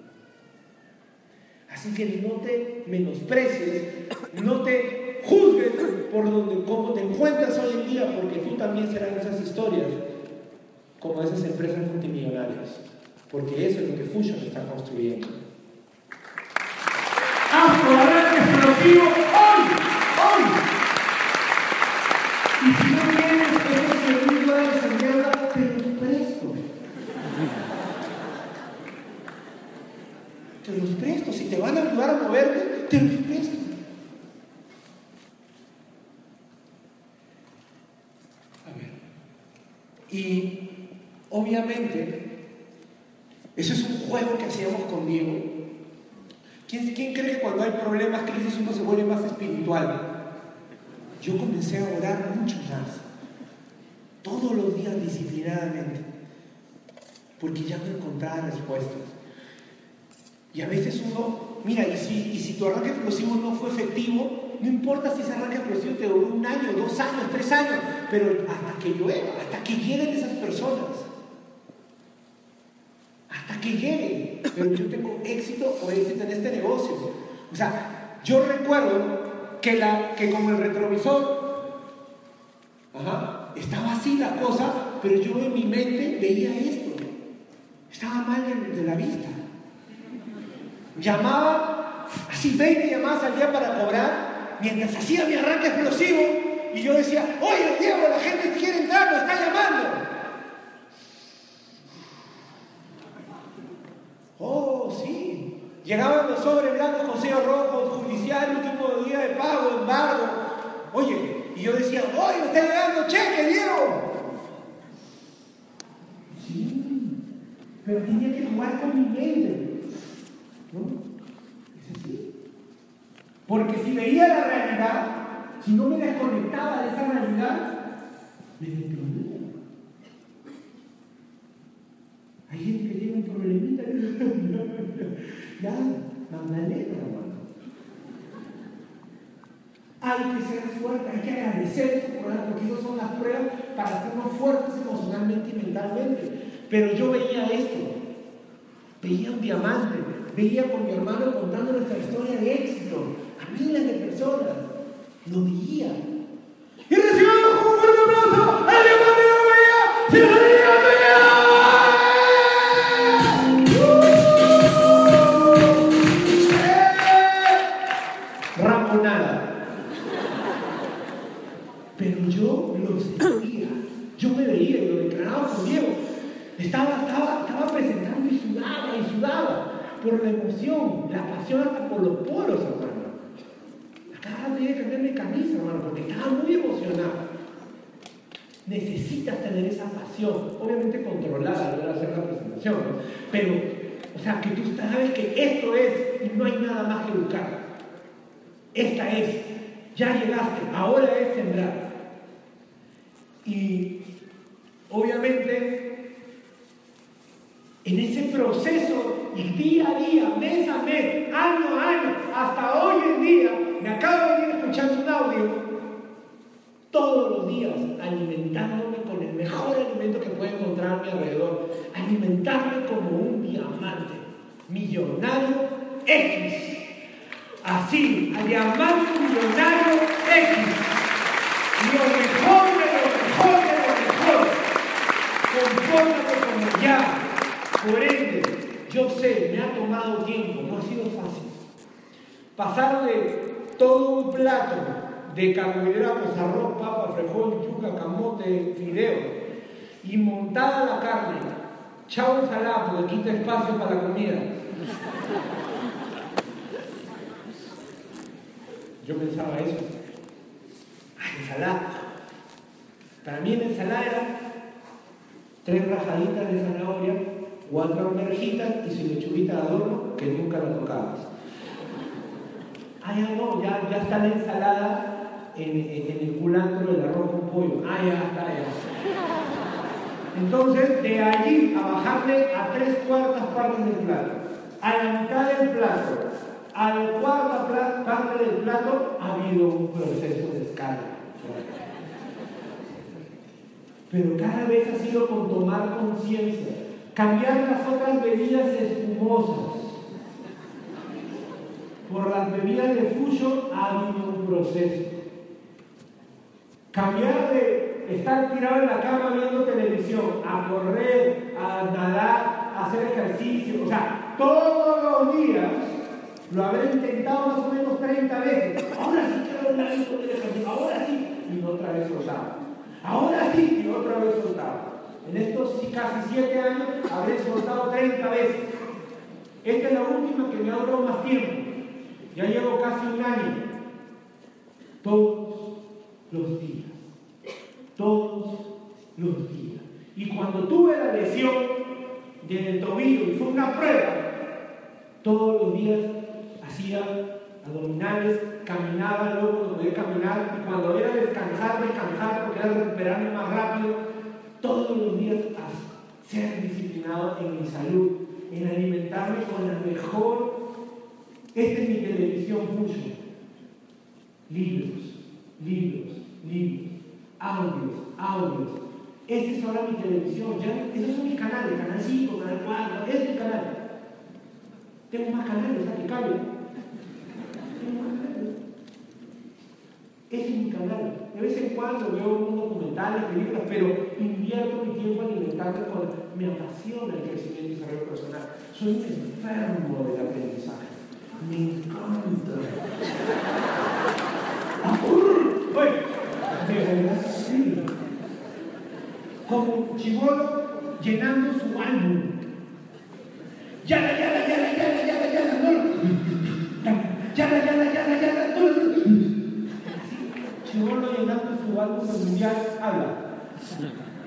Así que no te menosprecies, no te juzgues por donde, cómo te encuentras hoy en día, porque tú también serás esas historias, como esas empresas multimillonarias porque eso es lo que Fusion está construyendo. ¡Haz explosivo obviamente, eso es un juego que hacíamos con Diego. ¿Quién, ¿Quién cree que cuando hay problemas, crisis, uno se vuelve más espiritual? Yo comencé a orar mucho más, todos los días disciplinadamente, porque ya no encontraba respuestas. Y a veces uno, mira, y si, y si tu arranque explosivo no fue efectivo, no importa si ese arranque explosivo te duró un año, dos años, tres años, pero hasta que llueva, hasta que lleguen esas personas. Que lleguen. Pero yo tengo éxito o éxito en este negocio. O sea, yo recuerdo que, la, que como el retrovisor, estaba así la cosa, pero yo en mi mente veía esto. Estaba mal de, la vista. Llamaba así 20 llamadas al día para cobrar mientras hacía mi arranque explosivo y yo decía, oye Diego, la gente quiere entrar, lo está llamando. Oh, sí. Llegaban los sobres blancos con sellos rojos, judicial, último día de pago, embargo. Oye, y yo decía, oye, me está llegando cheque, Diego. Sí, pero tenía que jugar con mi mente. ¿No? Porque si veía la realidad, si no me desconectaba de esa realidad, me despedía. Hay gente que tiene un problemita y ya, Magdalena, hermano. Hay que ser fuerte, hay que agradecer porque esas son las pruebas para hacernos fuertes emocionalmente y mentalmente. Pero yo veía esto, veía un diamante, veía con mi hermano contando nuestra historia de éxito, miles de personas lo veían. Tener esa pasión, obviamente controlada a la hora de hacer la presentación, pero, o sea, que tú sabes que esto es y no hay nada más que buscar. Esta es, ya llegaste, ahora es sembrar. Y obviamente, en ese proceso, y día a día, mes a mes, año a año, hasta hoy en día, me acabo de ir escuchando un audio todos los días alimentándome con el mejor alimento que puedo encontrar a mi alrededor, alimentarme como un diamante, millonario X. Así, al diamante millonario X. Lo mejor de lo mejor de lo mejor. Confórmate como ya. Por ende, yo sé, me ha tomado tiempo, no ha sido fácil. Pasar de todo un plato de carbohidratos, arroz, papa, frijol, yuca, camote, fideo, y montada la carne, chao ensalada porque quita espacio para la comida. Yo pensaba eso. Ensalada. Para mí la ensalada era tres rajaditas de zanahoria, cuatro almejitas y su lechuguita de adorno que nunca la tocabas. Ah, ya no, ya, está la ensalada en, el culantro del arroz con pollo. Ah, ya está, ya. Entonces, de allí a bajarle a tres cuartas partes del plato, a la mitad del plato, a la cuarta parte del plato, ha habido un proceso de escala. Pero cada vez ha sido con tomar conciencia, cambiar las otras bebidas espumosas por las bebidas de fusion ha habido un proceso. Cambiar de estar tirado en la cama viendo televisión, a correr, a nadar, a hacer ejercicio, o sea, todos los días lo habré intentado más o menos 30 veces. Ahora sí quiero hablar del ejercicio, ahora sí, y otra vez soltaba. Ahora sí, y otra vez soltaba. En estos casi 7 años habré soltado 30 veces. Esta es la última que me ha durado más tiempo. Ya llevo casi un año. Todos los días. Todos los días. Y cuando tuve la lesión del tobillo y fue una prueba, todos los días hacía abdominales, caminaba, luego cuando podía caminar, y cuando era descansar, descansar, porque era recuperarme más rápido, todos los días a ser disciplinado en mi salud, en alimentarme con la mejor. Esta es mi televisión mucho. Libros, libros, libros, audios, audios. Esta es ahora mi televisión. Ya, esos son mis canales, canal 5, canal 4, este es mi canal. Tengo más canales, cabe. Tengo más canales. Ese es mi canal. De vez en cuando veo unos documentales, películas, pero invierto mi tiempo en alimentarme con... Me apasiona el crecimiento y desarrollo personal. Soy un enfermo del aprendizaje. Me encanta. Bueno, de verdad sí. Como chivolo llenando su álbum. Ya, ya, ya, ya, ya, ya, ya, ya, no. Ya, ya, ya, ya, ya, no. Chivolo llenando su álbum mundial, habla.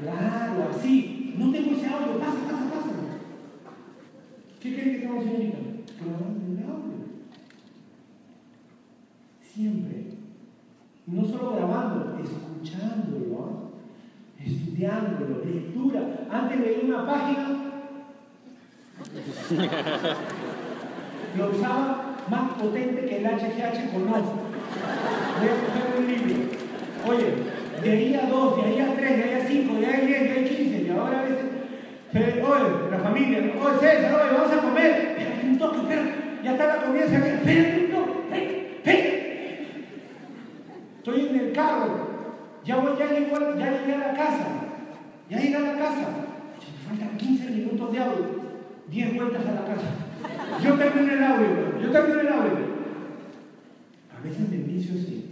Claro, así. No tengo ese audio, pasa, pasa, pasa. ¿Qué creen que estamos haciendo? Grabando el audio. Siempre. No solo grabando, escuchándolo, estudiándolo, lectura. Antes leí una página, lo usaba más potente que el HGH con off. Voy a coger un libro. Oye, de ahí a dos, de ahí a tres, de ahí a cinco, de ahí a diez, de ahí a quince, y ahora a veces, oye, la familia, oye César, oye, vamos a comer. Espérate un toque, espérate, ya está la comida, espérate un toque. Estoy en el carro, ya voy, ya llegué, ya llegué a la casa, ya llegué a la casa. Me faltan 15 minutos de audio, 10 vueltas a la casa. Yo termino el audio, yo termino el audio. A veces me vicio así.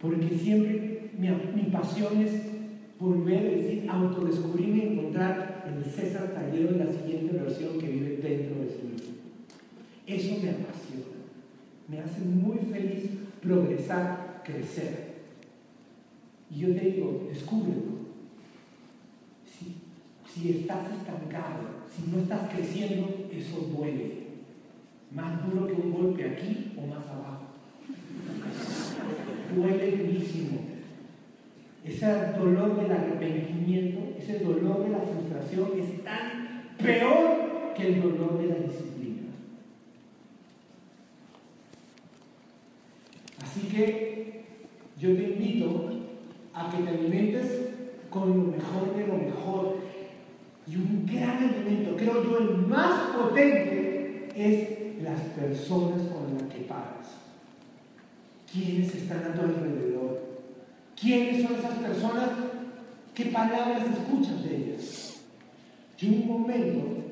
Porque siempre mi, mi pasión es volver a decir, autodescubrirme y encontrar el César Tallero la siguiente versión que vive dentro de sí mismo. Eso me apasiona. Me hace muy feliz progresar, crecer. Y yo te digo, descúbrelo. Si, estás estancado, si no estás creciendo, eso duele. Más duro que un golpe aquí o más abajo. Duele durísimo. Ese dolor del arrepentimiento, ese dolor de la frustración es tan peor que el dolor de la disciplina. Así que yo te invito a que te alimentes con lo mejor de lo mejor. Y un gran alimento, creo yo, el más potente es las personas con las que paras. ¿Quiénes están a tu alrededor? ¿Quiénes son esas personas? ¿Qué palabras escuchas de ellas? Yo un momento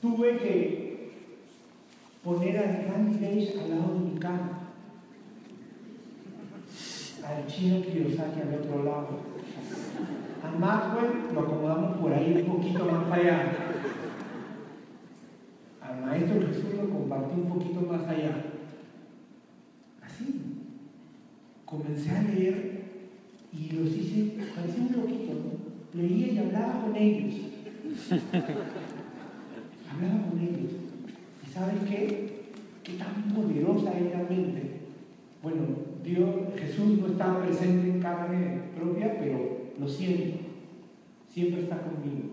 tuve que poner a Randy Beige al lado de mi cama, al chino Kiyosaki al otro lado. A Maxwell lo acomodamos por ahí un poquito más allá. Al maestro Jesús lo compartí un poquito más allá. Así. Comencé a leer y los hice, parecía un loquito, ¿no? Leía y hablaba con ellos. hablaba con ellos. ¿Y sabes qué? Qué tan poderosa es la mente. Bueno, Dios, Jesús no está presente en carne propia, pero lo siento. Siempre está conmigo.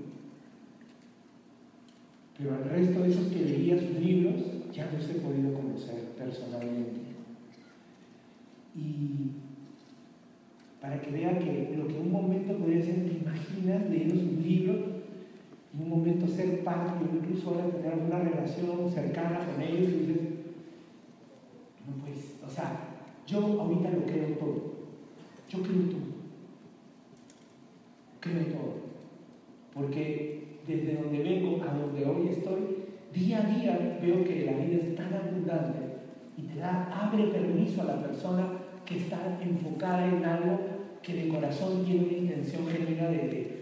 Pero al resto de esos que leía sus libros, ya los he podido conocer personalmente. Y para que vean que lo que en un momento podría ser, te imaginas leyendo sus libros, en un momento ser parte, incluso ahora tener una relación cercana con ellos, y dices, no pues, o sea, yo ahorita lo creo todo. Yo creo todo. Creo todo. Porque desde donde vengo a donde hoy estoy, día a día veo que la vida es tan abundante y te da, abre permiso a la persona que está enfocada en algo que de corazón tiene una intención genuina de,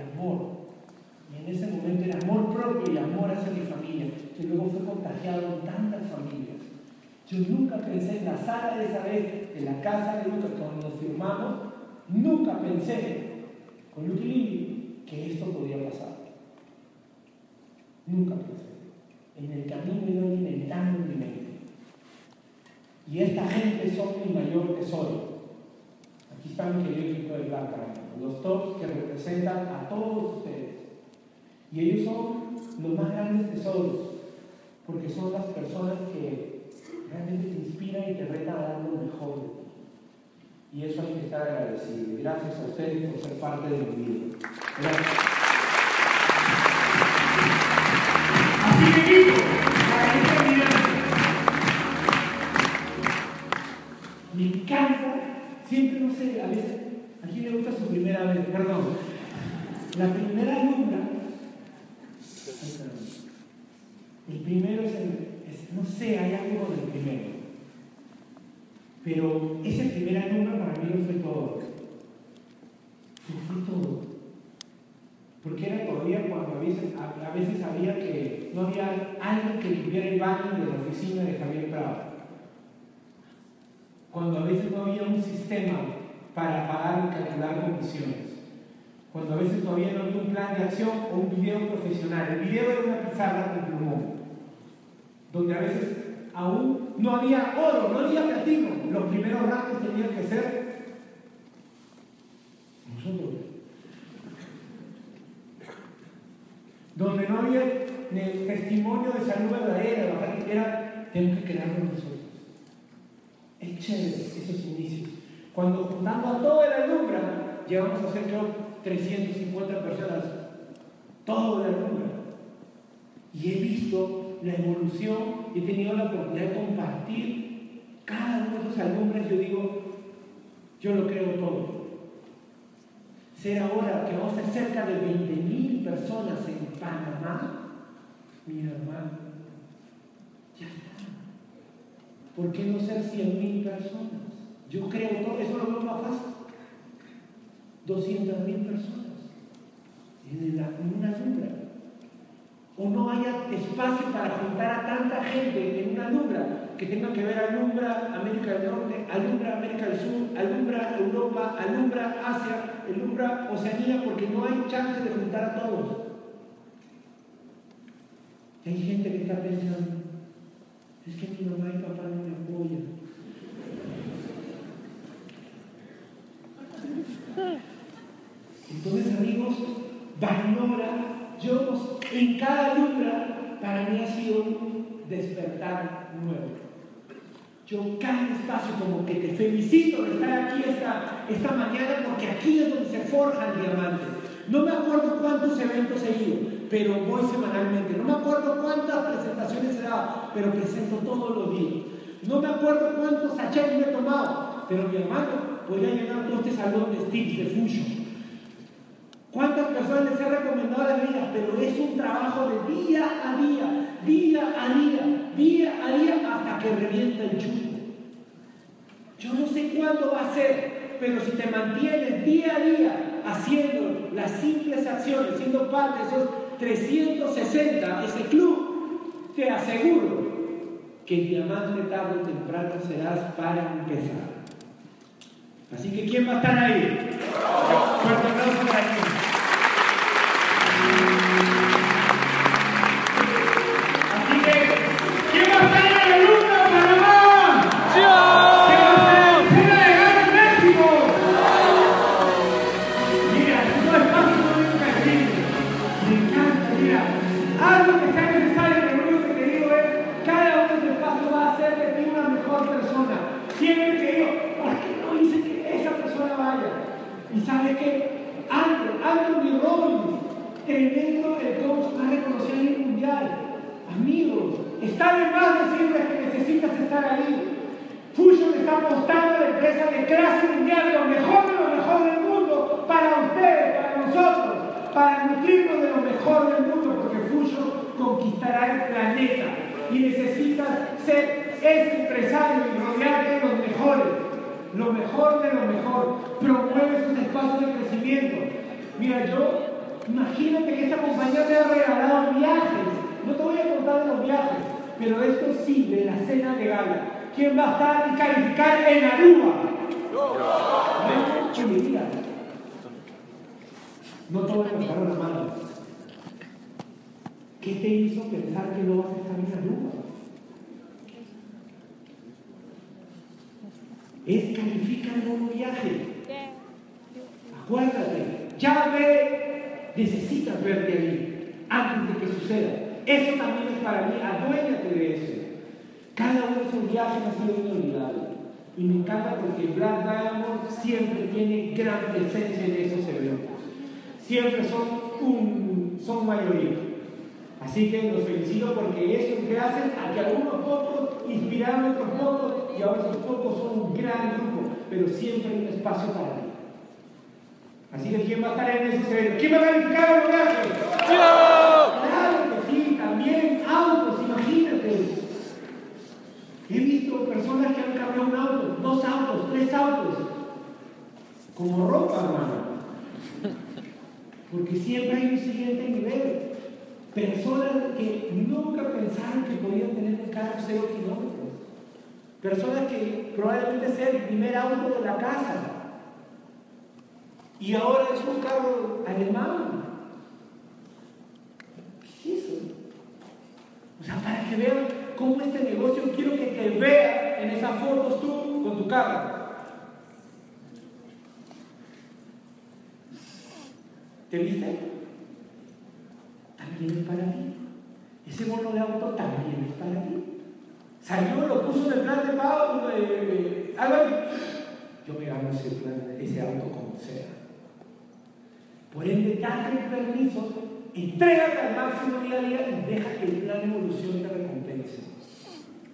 amor. Y en ese momento era amor propio y amor hacia mi familia, que luego fue contagiado en tantas familias. Yo nunca pensé en la sala de esa vez, en la casa de Lucas, cuando nos firmamos, nunca pensé con Lucky que esto podía pasar. Nunca pensé. En el camino iba alimentando mi mente. Y esta gente son mi mayor tesoro. Aquí está mi querido equipo de Blanca, los tops que representan a todos ustedes. Y ellos son los más grandes tesoros, porque son las personas que realmente te inspiran y te retan a dar mejor. Y eso hay que estar agradecido. Gracias a ustedes por ser parte de mi vida. Gracias. Así que digo, me encanta, siempre no sé, a veces, ¿a quién le gusta su primera vez? Perdón. La primera alumna, el primero es, el, no sé, hay algo del primero. Pero ese primer alumno para mí no fue todo. Fue todo. Porque era todavía cuando a veces, a veces había que no había alguien que limpiara el baño de la oficina de Javier Prado. Cuando a veces no había un sistema para pagar y calcular comisiones. Cuando a veces todavía no había un plan de acción o un video profesional. El video era una pizarra con plumón. Donde a veces aún no había oro, no había platino. Los primeros rangos tenían que ser nosotros. Donde no había testimonio de salud verdadera, era, tenemos que crearlo nosotros. Es chévere esos inicios. Cuando juntamos a toda la alumbra, llegamos a ser yo 350 personas. Toda la alumbra. Y he visto la evolución, he tenido la oportunidad de compartir cada uno de esos alumbres. Yo digo, yo lo creo todo. Ser ahora que vamos a ser cerca de 20.000 personas en Panamá, mi hermano, ya está. ¿Por qué no ser 100.000 personas? Yo creo todo, eso lo veo más fácil. 200.000 personas en, una alumbra. O no haya espacio para juntar a tanta gente en una alumbra que tenga que ver alumbra América del Norte, alumbra América del Sur, alumbra Europa, alumbra Asia, alumbra Oceanía, porque no hay chance de juntar a todos. Hay gente que está pensando, es que mi mamá y papá no me apoyan. Entonces, amigos, Bainora, yo en cada alumbra para mí ha sido un despertar nuevo. Yo cada espacio como que te felicito de estar aquí esta, esta mañana porque aquí es donde se forja el diamante. No me acuerdo cuántos eventos he ido, pero voy semanalmente. No me acuerdo cuántas presentaciones he dado, pero presento todos los días. No me acuerdo cuántos sachets me he tomado, pero mi hermano podría llenar todo este salón de tips de Fusion. ¿Cuántas personas les he recomendado la vida? Pero es un trabajo de día a día, día a día, día a día, hasta que revienta el chupo. Yo no sé cuándo va a ser, pero si te mantienes día a día haciendo las simples acciones, siendo parte de esos 360, ese club, te aseguro que el diamante tarde o temprano serás para empezar. Así que ¿quién va a estar ahí? Fuerte aplauso para ti. Más decirles que necesitas estar ahí. Fusion está apostando a la empresa de clase mundial, lo mejor de lo mejor del mundo, para ustedes, para nosotros, para nutrirnos de lo mejor del mundo, porque Fusion conquistará el planeta y necesitas ser ese empresario y rodearte de los mejores lo mejor de lo mejor, promueve esos espacios de crecimiento. Mira, yo, imagínate que esta compañía te ha regalado viajes. No te voy a contar de los viajes, pero esto sí, de la cena de gala. ¿Quién va a estar y calificar en Aruba? No, me digan. No todos levantaron la mano. ¿Qué te hizo pensar que no vas a estar en Aruba? Es califica el nuevo viaje. Acuérdate, ya ve, necesitas verte ahí antes de que suceda. Eso también es para mí, aduéñate de eso. Cada uno de esos viajes ha sido inolvidable. Y me encanta porque Black Diamond siempre tiene gran presencia en esos eventos. Siempre son, un, son mayoría. Así que los felicito porque eso que hacen a que algunos pocos inspiraron a otros pocos y ahora esos pocos son un gran grupo, pero siempre hay un espacio para ti. Así que ¿quién va a estar en esos eventos? ¿Quién va a el viaje? Claro que sí, también autos, imagínate. He visto personas que han cambiado un auto, dos autos, tres autos, como ropa, hermano. Porque siempre hay un siguiente nivel. Personas que nunca pensaron que podían tener un carro cero kilómetros. Personas que probablemente sea el primer auto de la casa. Y ahora es un carro alemán. ¿Qué es eso? O sea, para que vean cómo este negocio quiero que te vea en esas fotos tú con tu carro. ¿Te viste? También es para ti. Ese bono de auto también es para ti. Salió, lo puso en el plan de pago. Eh, yo me gano ese, plan, ese auto como sea. Por ende, date el permiso, entrégate al máximo día a día y deja que el plan recompense.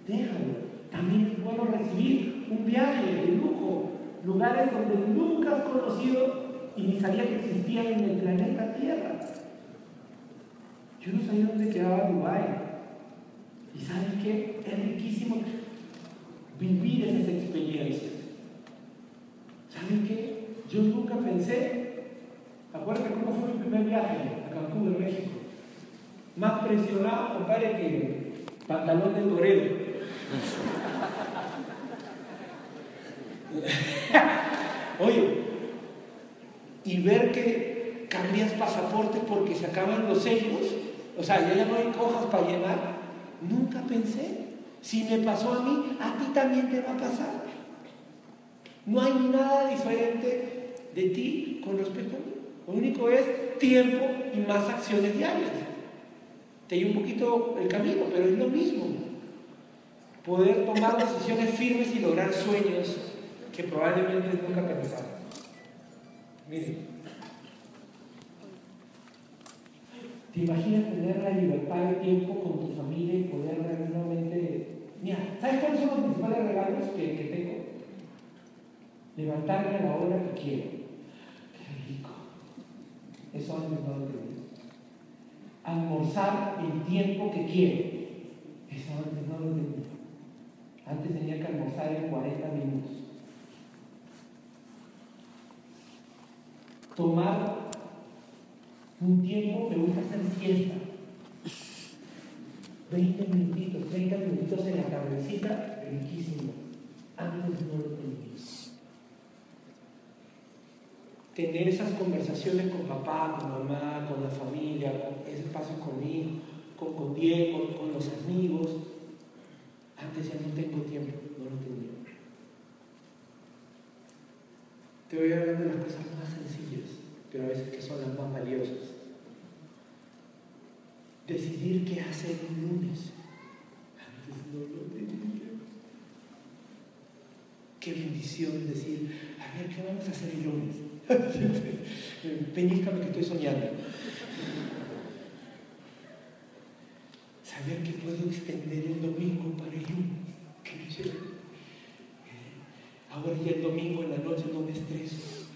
Déjalo. También es bueno recibir un viaje de lujo, lugares donde nunca has conocido y ni sabía que existían en el planeta Tierra. Yo no sabía dónde quedaba Dubái. Y sabes qué? Es riquísimo vivir esas experiencias. ¿Saben qué? Yo nunca pensé, acuérdate cómo fue mi primer viaje a Cancún, de México. Más presionado, compadre, que pantalón de torero. Oye, y ver que cambias pasaporte porque se acaban los sellos, o sea, ya no hay hojas para llenar, nunca pensé. Si me pasó a mí, a ti también te va a pasar. No hay nada diferente de ti con respecto a mí. Lo único es tiempo y más acciones diarias. Te di un poquito el camino, pero es lo mismo. Poder tomar decisiones firmes y lograr sueños que probablemente nunca pensaron. Miren, ¿te imaginas tener la libertad de tiempo con tu familia y poder realmente... Mira, ¿sabes cuáles son los principales regalos que, tengo? Levantarme a la hora que quiero. Qué rico. Eso antes no lo tenía. Almorzar el tiempo que quiero. Eso antes no lo tenía. Antes tenía que almorzar en 40 minutos. tomar un tiempo, me gusta hacer siesta. 20 minutitos, 30 minutitos en la cabecita, riquísimo. Antes no lo tenía. Tener esas conversaciones con papá, con mamá, con la familia, ese espacio conmigo, con, con Diego, con los amigos. Antes ya no tengo tiempo, no lo tenía. Te voy a hablar de las cosas más sencillas, pero a veces que son las más valiosas. Decidir qué hacer un lunes. Antes no lo tenía. Qué bendición decir, a ver, ¿qué vamos a hacer el lunes? Peñíscame que estoy soñando. Saber que puedo extender el domingo para el lunes. Qué chévere. Ahora ya el domingo en la noche no me estreso.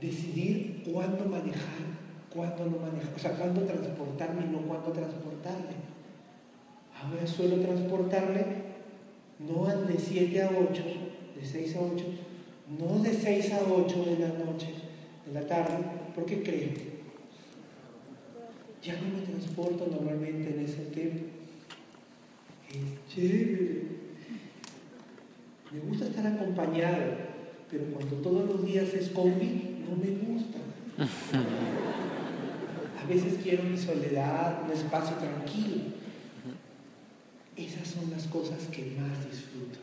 Decidir cuándo manejar, cuándo no manejar, o sea, cuándo transportarme y no cuándo transportarme. Ahora suelo transportarme no de 7 a 8, de 6 a 8, no de 6 a 8 de la noche, de la tarde, porque creo. Ya no me transporto normalmente en ese tiempo. Es chévere. Me gusta estar acompañado, pero cuando todos los días es combi, no me gusta. A veces quiero mi soledad, un espacio tranquilo. Esas son las cosas que más disfruto,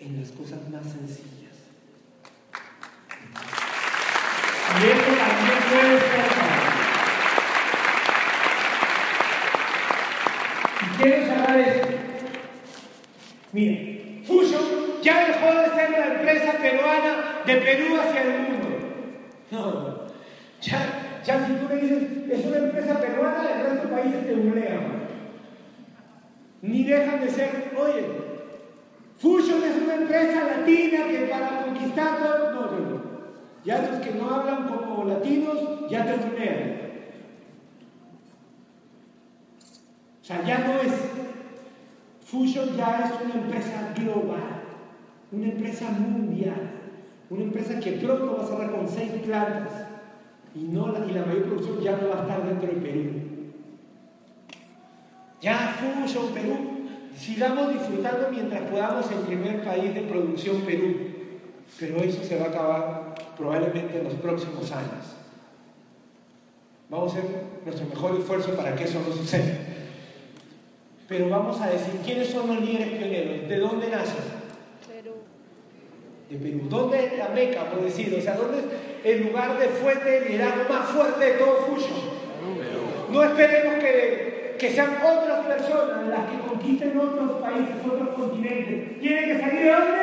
en las cosas más sencillas. Y eso también puede ser Y quiero cerrar esto. Miren, Fusion ya dejó de ser la empresa peruana de Perú hacia el mundo. No, ya, ya si tú le dices, es una empresa peruana, el resto de países te bulean. Ni dejan de ser, oye, Fusion es una empresa latina que para conquistar todo, no, no. Ya los que no hablan como latinos ya te bulean. O sea, ya no es. Fusion ya es una empresa global, una empresa mundial, una empresa que pronto va a cerrar con seis plantas y, no la, y la mayor producción ya no va a estar dentro del Perú. Ya Fusion Perú, sigamos disfrutando mientras podamos el primer país de producción Perú, pero eso se va a acabar probablemente en los próximos años. Vamos a hacer nuestro mejor esfuerzo para que eso no suceda. Pero vamos a decir, ¿quiénes son los líderes pioneros? ¿De dónde nacen? De Perú. ¿Dónde es la Meca, por decir? O sea, ¿dónde es el lugar de fuente de liderazgo más fuerte de todo Fusion? No esperemos que, que sean otras personas las que conquisten otros países, otros continentes. ¿Tienen que salir de dónde?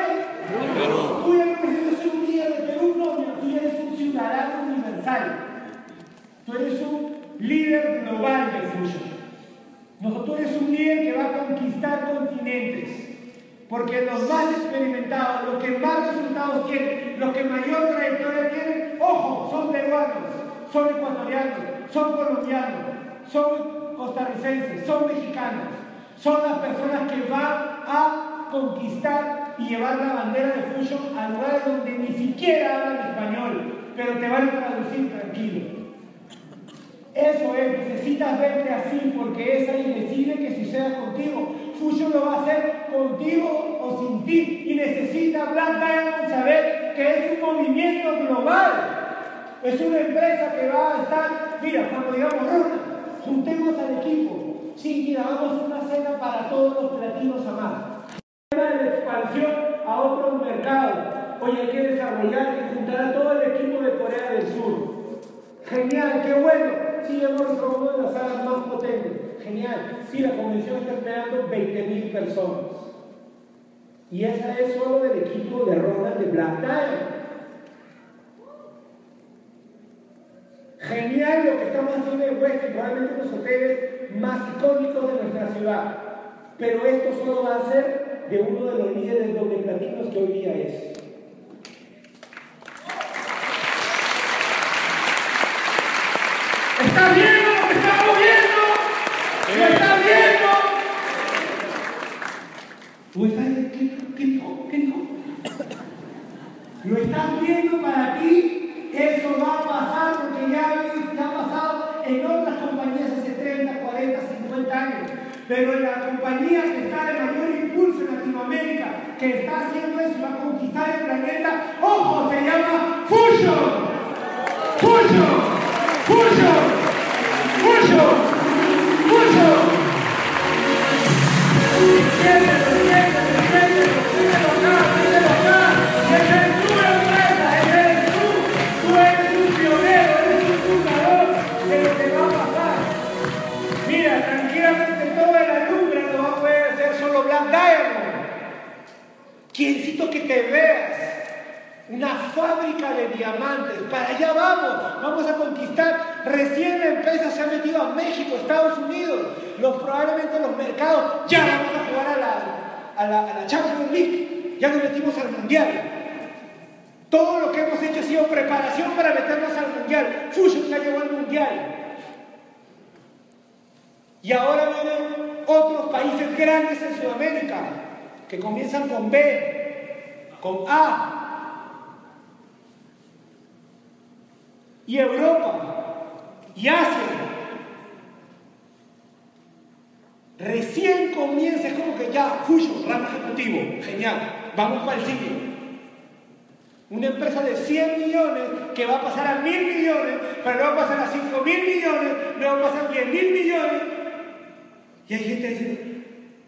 Perú. Tú ya no eres un líder de Perú, no, tú eres un ciudadano universal. Tú eres un líder global de Fusion. Nosotros eres un líder que va a conquistar continentes. Porque los más experimentados, los que más resultados tienen, los que mayor trayectoria tienen, ojo, son peruanos, son ecuatorianos, son colombianos, son costarricenses, son mexicanos. Son las personas que van a conquistar y llevar la bandera de Fusion a lugares donde ni siquiera hablan español, pero te van a traducir tranquilo. Eso es, necesitas verte así porque es ahí decide que suceda contigo. Fusion lo va a hacer contigo o sin ti y necesita Black Diamond saber que es un movimiento global. Es una empresa que va a estar, mira, cuando digamos, juntemos al equipo. Sí, mira, vamos una cena para todos los platinos amados. Tema de la expansión a otros mercados. Oye, hay que desarrollar y juntar a todo el equipo de Corea del Sur. Genial, qué bueno sí hemos una de las salas más potentes. Genial. Sí, la convención está esperando 20.000 personas. Y esa es solo del equipo de Ronald de Black. Genial lo que estamos haciendo en West, probablemente los hoteles más icónicos de nuestra ciudad. Pero esto solo va a ser de uno de los líderes doble platinos que hoy día es. ¿Está viendo lo que estamos viendo? ¿Lo está viendo? ¿Lo estás viendo? ¿Qué no? ¿Qué? ¿Lo estás viendo para ti? Eso va a pasar porque ya, ha pasado en otras compañías hace 30, 40, 50 años. Pero en la compañía que está de mayor impulso en Latinoamérica, que está haciendo eso, va a conquistar el planeta, ojo, se llama Fusion. Fusion. Fusion. Quiencito que te veas una fábrica de diamantes. Para allá vamos, vamos a conquistar. Recién la empresa se ha metido a México, Estados Unidos. Los, probablemente los mercados ya vamos a jugar a la, a la, a la Champions League. Ya nos metimos al Mundial. Todo lo que hemos hecho ha sido preparación para meternos al Mundial. Fusion ya llegó al Mundial. Y ahora vienen otros países grandes en Sudamérica que comienzan con B, con A, y Europa y Asia. Recién comienza, es como que ya, Fuyo, ramo ejecutivo, genial, vamos para el sitio. Una empresa de 100 millones que va a pasar a mil millones, pero luego va a pasar a 5 mil millones, luego va a pasar a 10 mil millones. Y hay gente diciendo,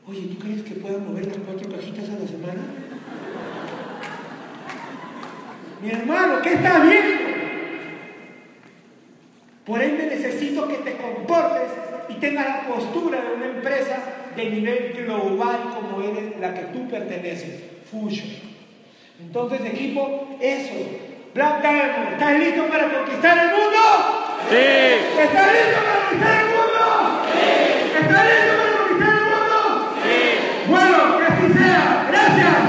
oye, ¿tú crees que puedan mover las cuatro cajitas a la semana? Mi hermano, ¿qué estás viendo? Por ende necesito que te comportes y tengas la postura de una empresa de nivel global como eres la que tú perteneces, Fusion. Entonces equipo, eso. Black Diamond, ¿estás listo para conquistar el mundo? Sí. ¿Estás listo para conquistar el mundo? Sí. ¿Estás listo para conquistar el mundo? Sí. Bueno, que así sea. Gracias.